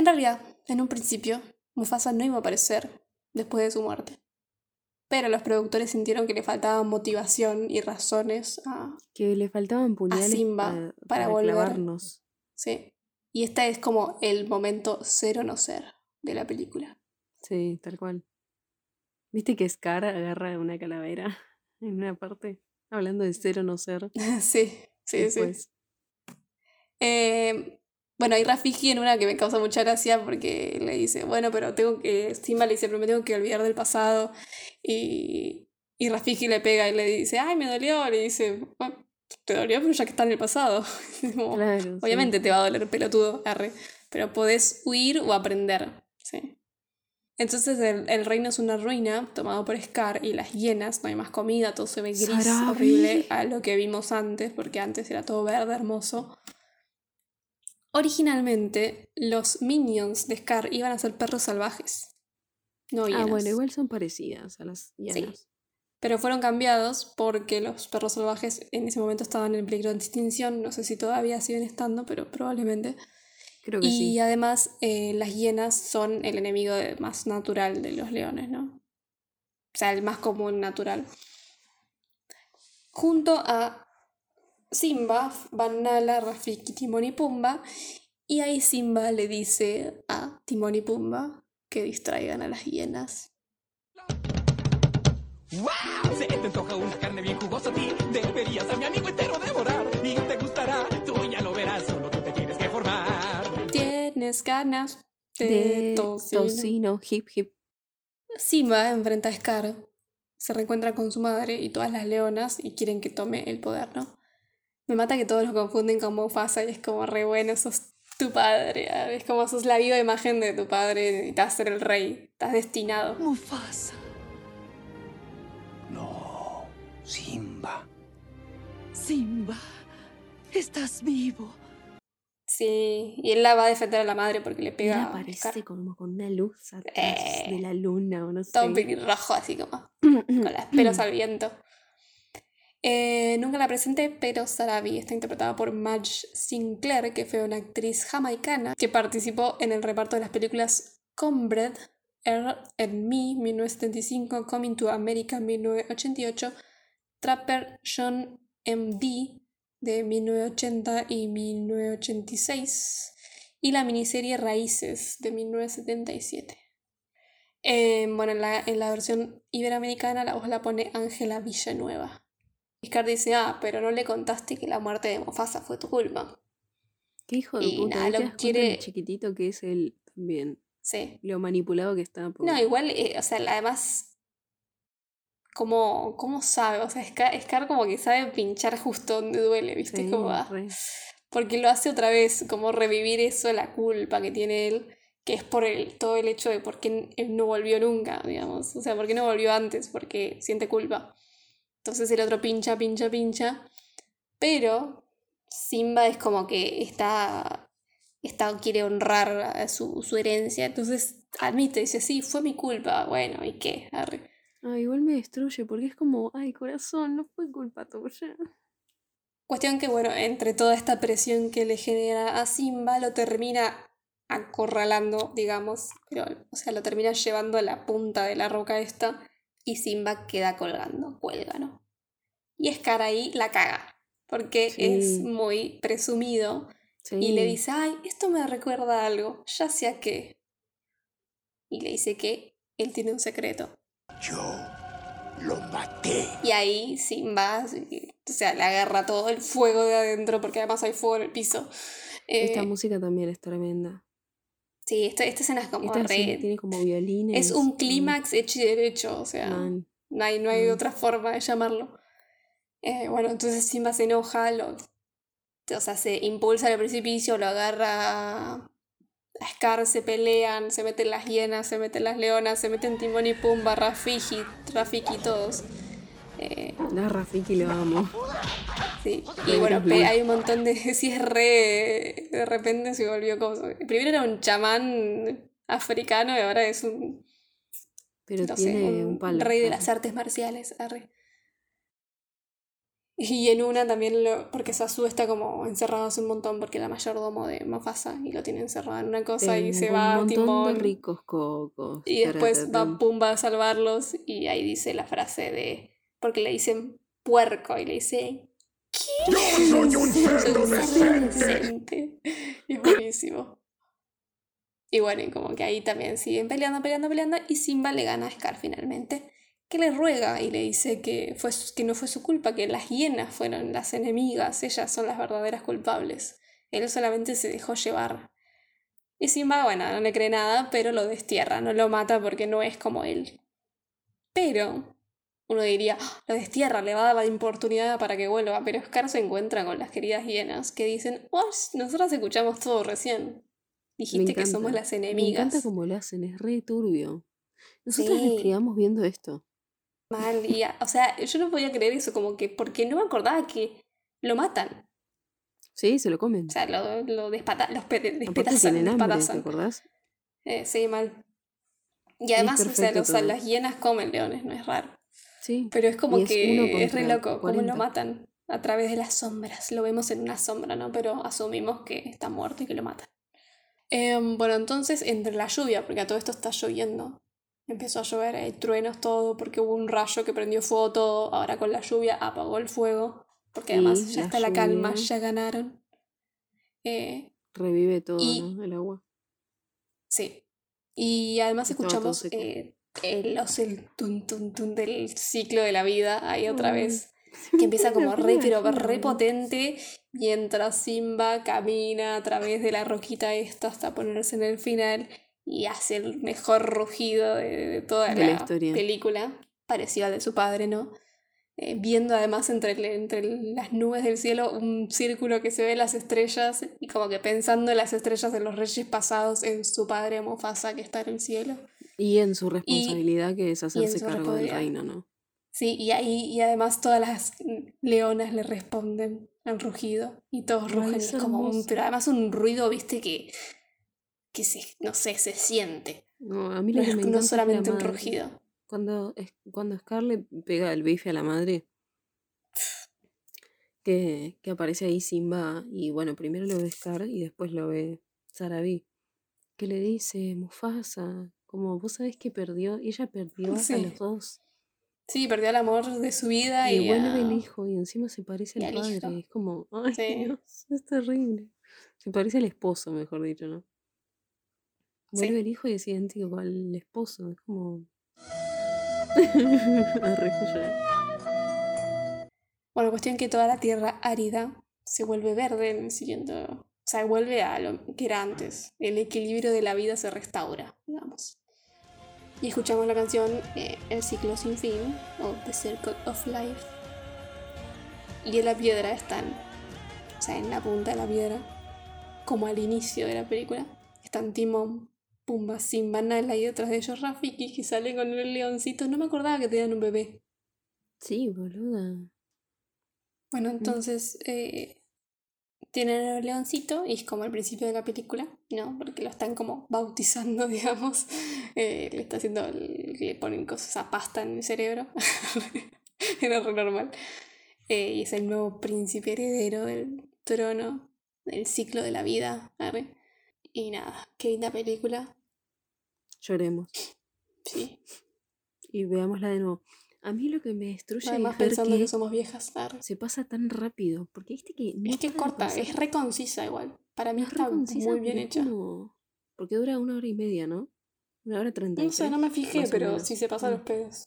En realidad, en un principio, Mufasa no iba a aparecer después de su muerte. Pero los productores sintieron que le faltaba motivación y razones a, Que le faltaban a puñales Simba para, para, para volver. clavarnos. Sí. Y este es como el momento cero no ser de la película. Sí, tal cual. ¿Viste que Scar agarra una calavera en una parte? Hablando de ser o no ser. sí, sí, sí. después. Eh, bueno, hay Rafiki en una que me causa mucha gracia porque le dice, bueno, pero tengo que, Simba le dice, pero me tengo que olvidar del pasado. Y, y Rafiki le pega y le dice, ay, me dolió. Le dice, "Bueno, te dolió, pero ya que está en el pasado. Es como, Claro, sí. Obviamente te va a doler pelotudo, arre, pero podés huir o aprender. Sí. Entonces el, el reino es una ruina tomado por Scar y las hienas, no hay más comida, todo se ve gris, Sarabi. horrible a lo que vimos antes, porque antes era todo verde, hermoso. Originalmente, los minions de Scar iban a ser perros salvajes. No Ah, hienas. bueno, igual son parecidas a las Sí. hienas. Pero fueron cambiados porque los perros salvajes en ese momento estaban en peligro de extinción. No sé si todavía siguen estando, pero probablemente. Creo que Y sí. además, eh, las hienas son el enemigo de- más natural de los leones, ¿no? O sea, el más común natural. Junto a Simba van Nala, Rafiki, Timón y Pumba. Y ahí Simba le dice a Timón y Pumba que distraigan a las hienas. ¡Wow! Se te antoja una carne bien jugosa a ti. Deberías a mi amigo entero devorar. Y te gustará. Tú ya lo verás. Solo tú te tienes que formar. Tienes ganas de, De tocino. tocino, hip hip. Simba enfrenta a Scar, se reencuentra con su madre y todas las leonas y quieren que tome el poder, ¿no? Me mata que todos lo confunden con Mufasa y es como re bueno, sos tu padre, ah, es como sos la viva imagen de tu padre, necesitas ser el rey, estás destinado. Mufasa. No, Simba. Simba, estás vivo. Sí, y él la va a defender a la madre porque le pega a aparece como con una luz atrás Eh. de la luna o no sé. Todo un pelirrojo así como con las pelos al viento. Eh, nunca la presenté, pero Sarabi está interpretada por Madge Sinclair, que fue una actriz jamaicana que participó en el reparto de las películas Combred, Earl and Me, 1975, Coming to America, 1988, Trapper John M.D., de 1980 y 1986, y la miniserie Raíces, de 1977. Eh, bueno, en la, en la versión iberoamericana la voz la pone Ángela Villanueva. Scar dice, ah, pero no le contaste que la muerte de Mufasa fue tu culpa. Qué hijo de Y puta. nada, lo quiere- lo chiquitito que es él también. Sí. Lo manipulado que está. por- No, igual, eh, o sea, además, ¿cómo, cómo sabe? O sea, Scar, Scar como que sabe pinchar justo donde duele, ¿viste? Sí, como, ah, porque lo hace otra vez, como revivir eso, la culpa que tiene él. que es por el, todo el hecho de por qué él no volvió nunca, digamos. O sea, por qué no volvió antes, porque siente culpa. Entonces el otro pincha, pincha, pincha. Pero Simba es como que está, está quiere honrar su, su herencia. Entonces admite, dice, sí, fue mi culpa. Bueno, ¿y qué? Arre. Ah, igual me destruye porque es como, ay, corazón, no fue culpa tuya. Cuestión que, bueno, entre toda esta presión que le genera a Simba, lo termina acorralando, digamos, pero, o sea, lo termina llevando a la punta de la roca esta y Simba queda colgando, cuelga, ¿no? Y Scar ahí la caga, porque es muy presumido y le dice, ay, esto me recuerda a algo, ya sé a qué. Y le dice que él tiene un secreto. Yo lo maté. Y ahí Simba, o sea, le agarra todo el fuego de adentro, porque además hay fuego en el piso. Esta Eh, música también es tremenda. Sí, esta, esta escena es como Esta re- tiene como violines. Es un clímax hecho y derecho, o sea, Man. no hay, no hay Mm. otra forma de llamarlo. Eh, bueno, entonces Simba se enoja, lo, o sea, se impulsa al precipicio, lo agarra a Scar, se pelean, se meten las hienas, se meten las leonas, se meten Timón y Pumba, Rafiki, Rafiki, todos. Eh, La Rafiki lo amo. Sí, y bueno, hay un montón de. Sí, es re. De repente se volvió como. Primero era un chamán africano y ahora es un. Pero no sé, tiene un un palo. rey de las artes marciales. arre. Y en una también, lo, porque Sasu está como encerrado hace un montón porque la mayordomo de Mufasa y lo tiene encerrado en una cosa y se va un montón Timón. de ricos cocos. Y después va. Pumba a salvarlos y ahí dice la frase de... Porque le dicen puerco y le dice... ¿Qué? Yo soy un cerdo inocente. Y es buenísimo. Y bueno, y como que ahí también siguen peleando, peleando, peleando y Simba le gana a Scar finalmente. Que le ruega y le dice que, fue, que no fue su culpa, que las hienas fueron las enemigas, ellas son las verdaderas culpables. Él solamente se dejó llevar. Y Simba, bueno, no le cree nada, pero lo destierra, no lo mata porque no es como él. Pero uno diría, "Ah, lo destierra, le va a dar la oportunidad para que vuelva, pero Scar se encuentra con las queridas hienas que dicen, oh, nosotras escuchamos todo recién. Me Dijiste que somos las Me enemigas. encanta cómo lo hacen, es re turbio. Nosotros Sí. nos criamos viendo esto. Mal, y o sea, yo no podía creer eso, como que, porque no me acordaba que lo matan. Sí, se lo comen. O sea, lo, lo despata, los pe- despedazan, hambre, ¿te despedazan. acordás? Eh, sí, mal. Y además, o sea, los- las hienas comen leones, no es raro. Sí. Pero es como es que es re loco, cómo 40. lo matan a través de las sombras. Lo vemos en una sombra, ¿no? Pero asumimos que está muerto y que lo matan. Em, bueno, entonces, entre la lluvia, porque a todo esto está lloviendo, empezó a llover, hay truenos, todo, porque hubo un rayo que prendió fuego todo. Ahora con la lluvia apagó el fuego, porque además ya la está la calma, ya ganaron. Eh, Revive todo, Y- ¿no? El agua. Sí. Y además escuchamos eh, el, los- el tun tun tun del ciclo de la vida ahí otra vez. Que empieza como re, pero re potente mientras Simba camina a través de la roquita esta hasta ponerse en el final y hace el mejor rugido de, de toda De la película, parecido al de su padre, ¿no? Eh, viendo además entre, el- entre el- las nubes del cielo un círculo que se ve las estrellas y como que pensando en las estrellas de los reyes pasados en su padre Mufasa que está en el cielo. Y en su responsabilidad que es hacerse cargo del reino, ¿no? Sí, y ahí y además todas las leonas le responden al rugido y todos rugen es como un, pero además un ruido, viste, que, que se, no sé, se siente. No, a mí No lo que es me no solamente un rugido. Cuando, cuando Scar le pega el bife a la madre, que, que aparece ahí Simba, y bueno, primero lo ve Scar y después lo ve Sarabi, que le dice, Mufasa, como vos sabés que perdió, ella perdió a los dos. Sí, perdió el amor de su vida Y y, vuelve a- el hijo y encima se parece al padre. hijo. Es como, ay Sí. Dios, es terrible. Se parece al esposo, mejor dicho, ¿no? Vuelve Sí. el hijo y es idéntico al esposo. Es como. Bueno, cuestión que toda la tierra árida se vuelve verde en el siguiente. O sea, vuelve a lo que era antes. El equilibrio de la vida se restaura, digamos. Y escuchamos la canción eh, El ciclo sin fin, o The Circle of Life. Y en la piedra están, o sea, en la punta de la piedra, como al inicio de la película, están Timón, pumba, Simba, Nala y detrás de ellos Rafiki que sale con el leoncito. No me acordaba que tenían un bebé. Sí, boluda. Bueno, entonces eh, tienen el leoncito y es como al principio de la película, ¿no? Porque lo están como bautizando, digamos. Eh, le está haciendo, le ponen cosas a pasta en el cerebro. Era re normal. Eh, y es el nuevo príncipe heredero del trono, del ciclo de la vida. arre. Y nada, qué linda película. Lloremos. Sí. Y veámosla de nuevo. A mí lo que me destruye Además es ver pensando que que somos viejas. arre. se pasa tan rápido. Porque viste que no Es que es corta, pasar. es re concisa igual. Para mí Es está muy bien hecha. como- Porque dura una hora y media, ¿no? Una hora treinta No sé, no me fijé, pero sí se pasa Mm. los pedos.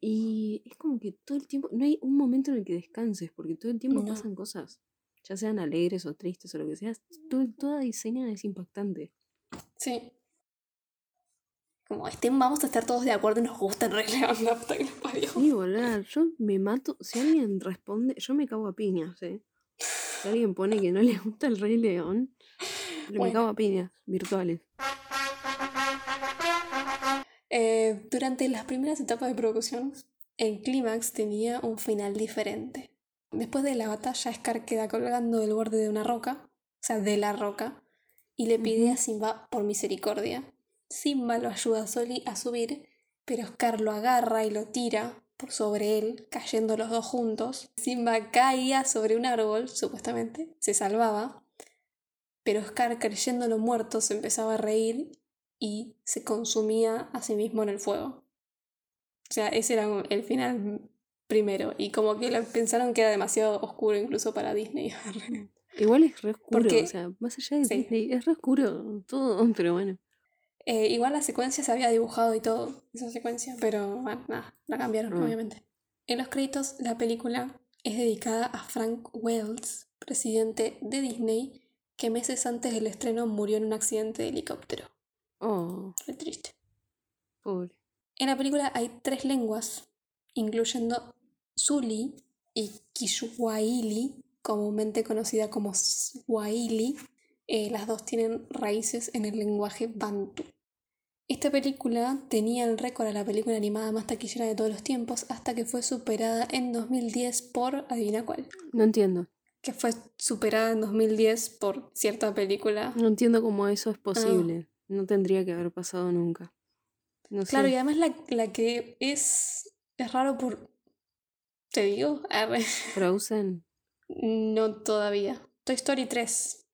Y es como que todo el tiempo, no hay un momento en el que descanses, porque todo el tiempo No. pasan cosas, ya sean alegres o tristes o lo que sea, todo, toda escena es impactante. Sí. Como estén, vamos a estar todos de acuerdo y nos gusta el Rey León, la puta que parió. Sí, boludo, yo me mato, si alguien responde, yo me cago a piñas, ¿eh? Si alguien pone que no le gusta el Rey León, pero me cago a piñas, virtuales. Eh, durante las primeras etapas de producción, el clímax tenía un final diferente. Después de la batalla, Scar queda colgando del borde de una roca, o sea, de la roca, y le pide a Simba por misericordia. Simba lo ayuda a, Soli a subir, pero Scar lo agarra y lo tira por sobre él, cayendo los dos juntos. Simba caía sobre un árbol, supuestamente, se salvaba, pero Scar, creyéndolo muerto, se empezaba a reír y se consumía a sí mismo en el fuego. O sea, ese era el final primero. Y como que lo pensaron que era demasiado oscuro incluso para Disney. Igual es re oscuro, Porque- o sea, más allá de sí. Disney, es re oscuro todo, pero bueno. Eh, igual la secuencia se había dibujado y todo, esa secuencia, pero bueno, nada, la cambiaron, Ah. obviamente. En los créditos, la película es dedicada a Frank Wells, presidente de Disney, que meses antes del estreno murió en un accidente de helicóptero. Oh, Qué triste. pobre. En la película hay tres lenguas, incluyendo Zuli y Kiswahili, comúnmente conocida como Swahili. Eh, las dos tienen raíces en el lenguaje bantu. Esta película tenía el récord a la película animada más taquillera de todos los tiempos hasta que fue superada en 2010 por, adivina cuál, No entiendo. que fue superada en 2010 por cierta película. No entiendo cómo eso Ah. es posible. No tendría que haber pasado nunca. No Claro, y además la, la que es, es raro por... ¿Te digo? Frozen. No todavía. Toy Story 3.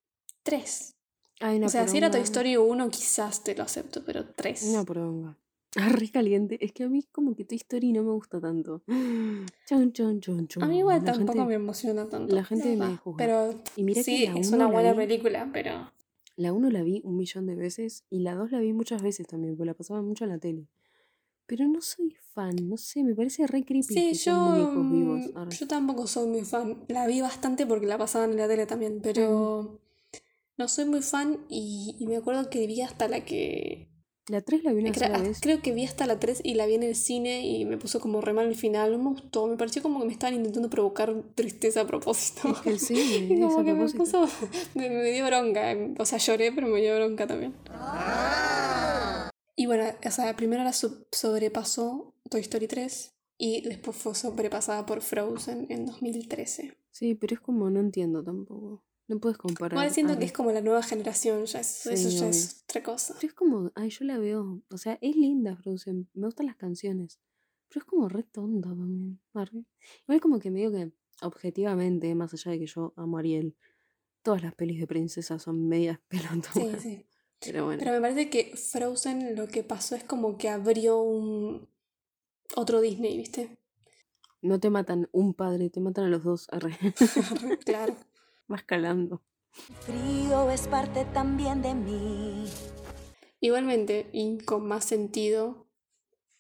3. Ay, o sea, si era Toy. Story 1 quizás te lo acepto, pero 3. Una poronga. Ah, re caliente. Es que a mí como que Toy Story no me gusta tanto. Chon, chon, chon, chon. A mí igual La tampoco gente- me emociona tanto. la gente me juzga. Pero Y mira que sí, la es una buena vi- película, pero... La 1 la vi un millón de veces y la 2 la vi muchas veces también, porque la pasaba mucho en la tele. Pero no soy fan, no sé, me parece re creepy Sí, que yo, vivos. mm, yo tampoco soy muy fan. La vi bastante porque la pasaban en la tele también, pero no soy muy fan y, y me acuerdo que vi hasta la que... La 3 la vi una Cre- sola ah, vez. Creo que vi hasta la 3 y la vi en el cine y me puso como re mal el final. No me gustó. Me pareció como que me estaban intentando provocar tristeza a propósito. Es que sí, Y como que me puso. Me, me dio bronca. O sea, lloré, pero me dio bronca también. Y bueno, o sea, primero la sobrepasó Toy Story 3 y después fue sobrepasada por Frozen en 2013. Sí, pero es como no entiendo tampoco. No puedes comparar. Igual siento que es como la nueva generación, ya es- Sí, eso ya obvio. es otra cosa. Pero es como, ay, yo la veo. O sea, es linda Frozen. Me gustan las canciones. Pero es como re tonta también. arre. Igual como que me digo que, objetivamente, más allá de que yo amo a Ariel, todas las pelis de princesas son medias pelotudas. Sí, sí. Pero bueno. Pero me parece que Frozen lo que pasó es como que abrió un otro Disney, ¿viste? No te matan un padre, te matan a los dos. Arre. claro. Vas calando. Frío es parte también de mí. Igualmente, y con más sentido,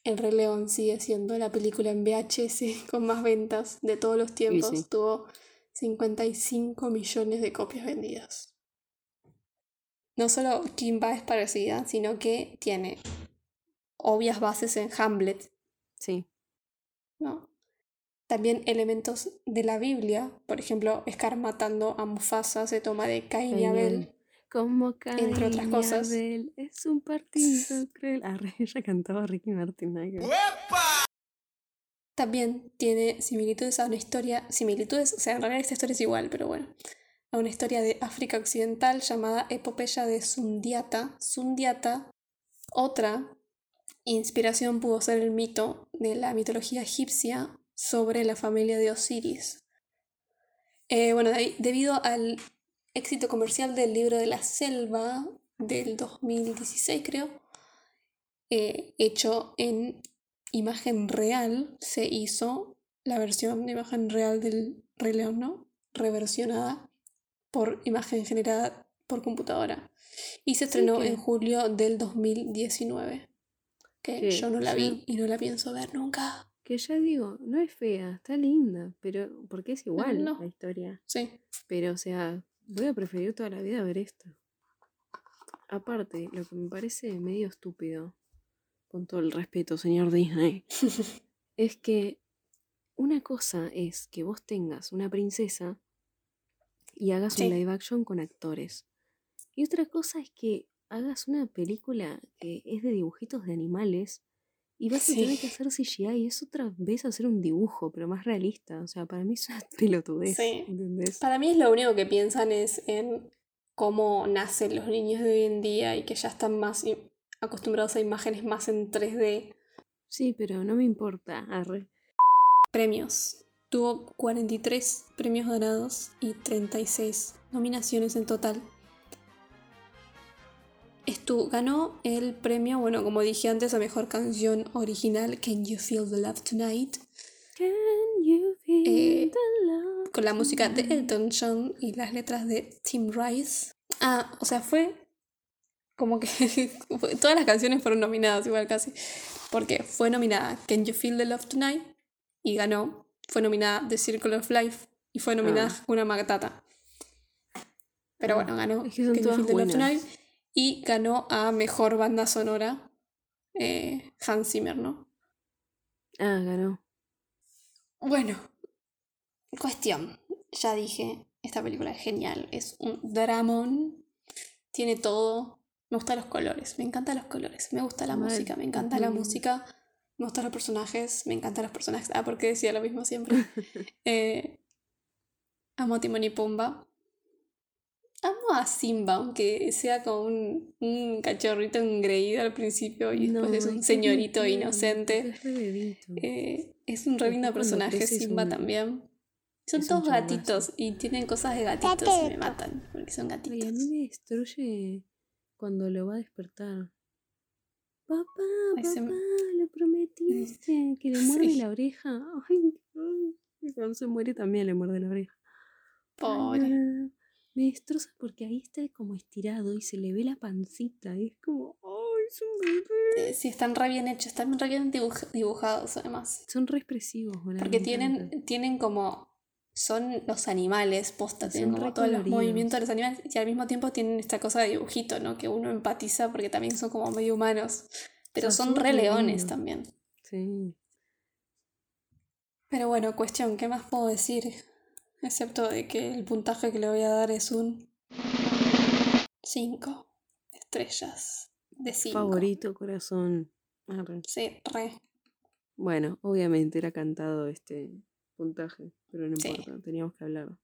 El Rey León sigue siendo la película en VHS con más ventas de todos los tiempos. sí. Tuvo 55 millones de copias vendidas. No solo Kimba es parecida, sino que tiene obvias bases en Hamlet, Sí. ¿no? También elementos de la Biblia, por ejemplo, Scar matando a Mufasa se toma de Cain y Abel. Como Entre otras Caín y cosas. Abel, es un partido cruel. Ah, ella cantaba Ricky Martin. ver. También tiene similitudes a una historia, similitudes, o sea, en realidad esta historia es igual, pero bueno, a una historia de África Occidental llamada Epopeya de Sundiata. Sundiata, otra inspiración pudo ser el mito de la mitología egipcia sobre la familia de Osiris. Eh, bueno, de- debido al éxito comercial del libro de la selva del 2016, creo, eh, hecho en imagen real, se hizo la versión de imagen real del Rey León, ¿no? Reversionada por imagen generada por computadora. Y se estrenó que- en julio del 2019. Que yo no la vi y no la pienso ver nunca. Que ya digo, no es fea, está linda, pero porque es igual no. la historia. Sí. Pero, o sea, voy a preferir toda la vida ver esto. Aparte, lo que me parece medio estúpido, con todo el respeto, señor Disney, es que una cosa es que vos tengas una princesa y hagas Sí. un live action con actores. Y otra cosa es que hagas una película que es de dibujitos de animales y vas a tener que hacer CGI y es otra vez hacer un dibujo, pero más realista. O sea, para mí es una pelotudez. Sí. ¿Entendés? Para mí es lo único que piensan es en cómo nacen los niños de hoy en día y que ya están más acostumbrados a imágenes más en 3D. Sí, pero no me importa. Arre. Premios. Tuvo 43 premios ganados y 36 nominaciones en total. Estu ganó el premio, bueno, como dije antes, a mejor canción original, Can You Feel the Love Tonight, Can you feel Eh, the love con la música de? Elton John y las letras de Tim Rice. Ah, o sea, fue como que todas las canciones fueron nominadas igual casi, porque fue nominada Can You Feel the Love Tonight y ganó, fue nominada The Circle of Life y fue nominada Ah. Hakuna Matata. Pero Ah, bueno, ganó es que son Can You Feel the Love. Tonight y ganó a Mejor Banda Sonora eh, Hans Zimmer, ¿no? Ah, ganó. Bueno, cuestión. Ya dije, esta película es genial. Es un dramón. Tiene todo. Me gustan los colores. Me encantan los colores. Me gusta la Mal. música. Me encanta la música. Me gustan los personajes. Me encantan los personajes. Ah, porque decía lo mismo siempre. Eh, amo a Timón y Pumba. Amo a Simba, aunque sea como un, un cachorrito engreído al principio y después No, es es un es señorito inocente. Es re bebito. Eh, es un re lindo personaje, Simba un- también. Son todos gatitos y tienen cosas de gatitos y me matan porque son Ay, a gatitos. mí me destruye cuando lo va a despertar. Papá, Ay, papá, me- lo prometiste. Que le muerde Sí. la oreja. Ay, y cuando se muere también le muerde la oreja. Ay, no, Pobre. Me destroza porque ahí está como estirado y se le ve la pancita. Y es como, ay, es un bebé. Eh, Sí, están re bien hechos, están re bien dibuj- dibujados además. Son re expresivos, boludo, Porque tienen, tienen como. Son los animales, posta, Son tienen como todos los movimientos de los animales y al mismo tiempo tienen esta cosa de dibujito, ¿no? Que uno empatiza porque también son como medio humanos. Pero sea, son son re leones también. Sí. Pero bueno, cuestión, ¿qué más puedo decir? Excepto de que el puntaje que le voy a dar es un 5 estrellas de 5. Favorito, corazón. Arre. Sí, re. Bueno, obviamente era cantado este puntaje, pero no Sí. importa, teníamos que hablar.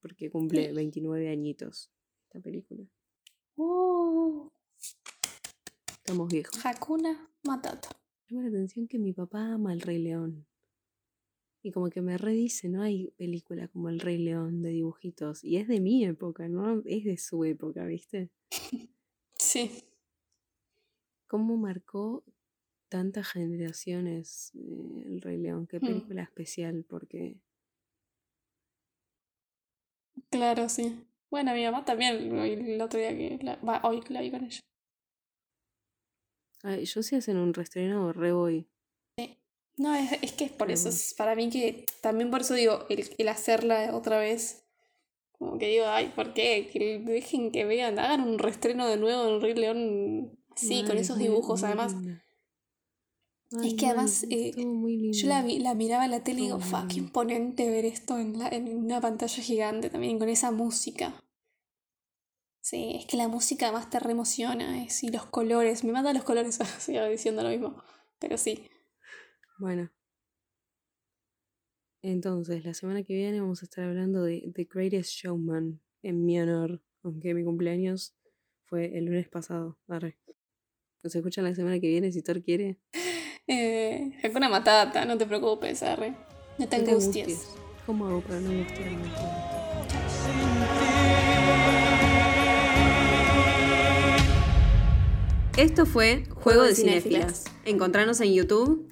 Porque cumple Sí. 29 añitos esta película. Uh, Estamos viejos. Hakuna Matata. Llama la atención que mi papá ama el Rey León. Y como que me redice, no hay película como el Rey León de dibujitos. Y es de mi época, ¿no? Es de su época, ¿viste? Sí. ¿Cómo marcó tantas generaciones eh, el Rey León? Qué Hmm. película especial, porque Claro, sí. Bueno, mi mamá también, hoy- el otro día que la, va, hoy la vi con ella. Ay, yo si hacen un reestreno re voy. No, es, es que es por eso, bueno. es para mí que, también por eso digo, el, el hacerla otra vez, como que digo, ay, ¿por qué? Que dejen que vean, hagan un reestreno de nuevo del Rey León así, con esos dibujos además. Es que además, eh, Yo la, vi, la miraba en la tele y digo, fuck, qué imponente ver esto en, la, en una pantalla gigante también con esa música. Sí, es que la música además te reemociona, es, y los colores, me manda los colores, sigo diciendo lo mismo, pero sí. Bueno. Entonces, la semana que viene vamos a estar hablando de The Greatest Showman en mi honor, aunque mi cumpleaños fue el lunes pasado. Arre. Nos escuchan la semana que viene si Thor quiere. Eh, una Matata, no te preocupes, arre. No te No te angusties. ¿Cómo hago para no angustiarme? Esto fue Juego de Cinéfilas. Encontrarnos en YouTube,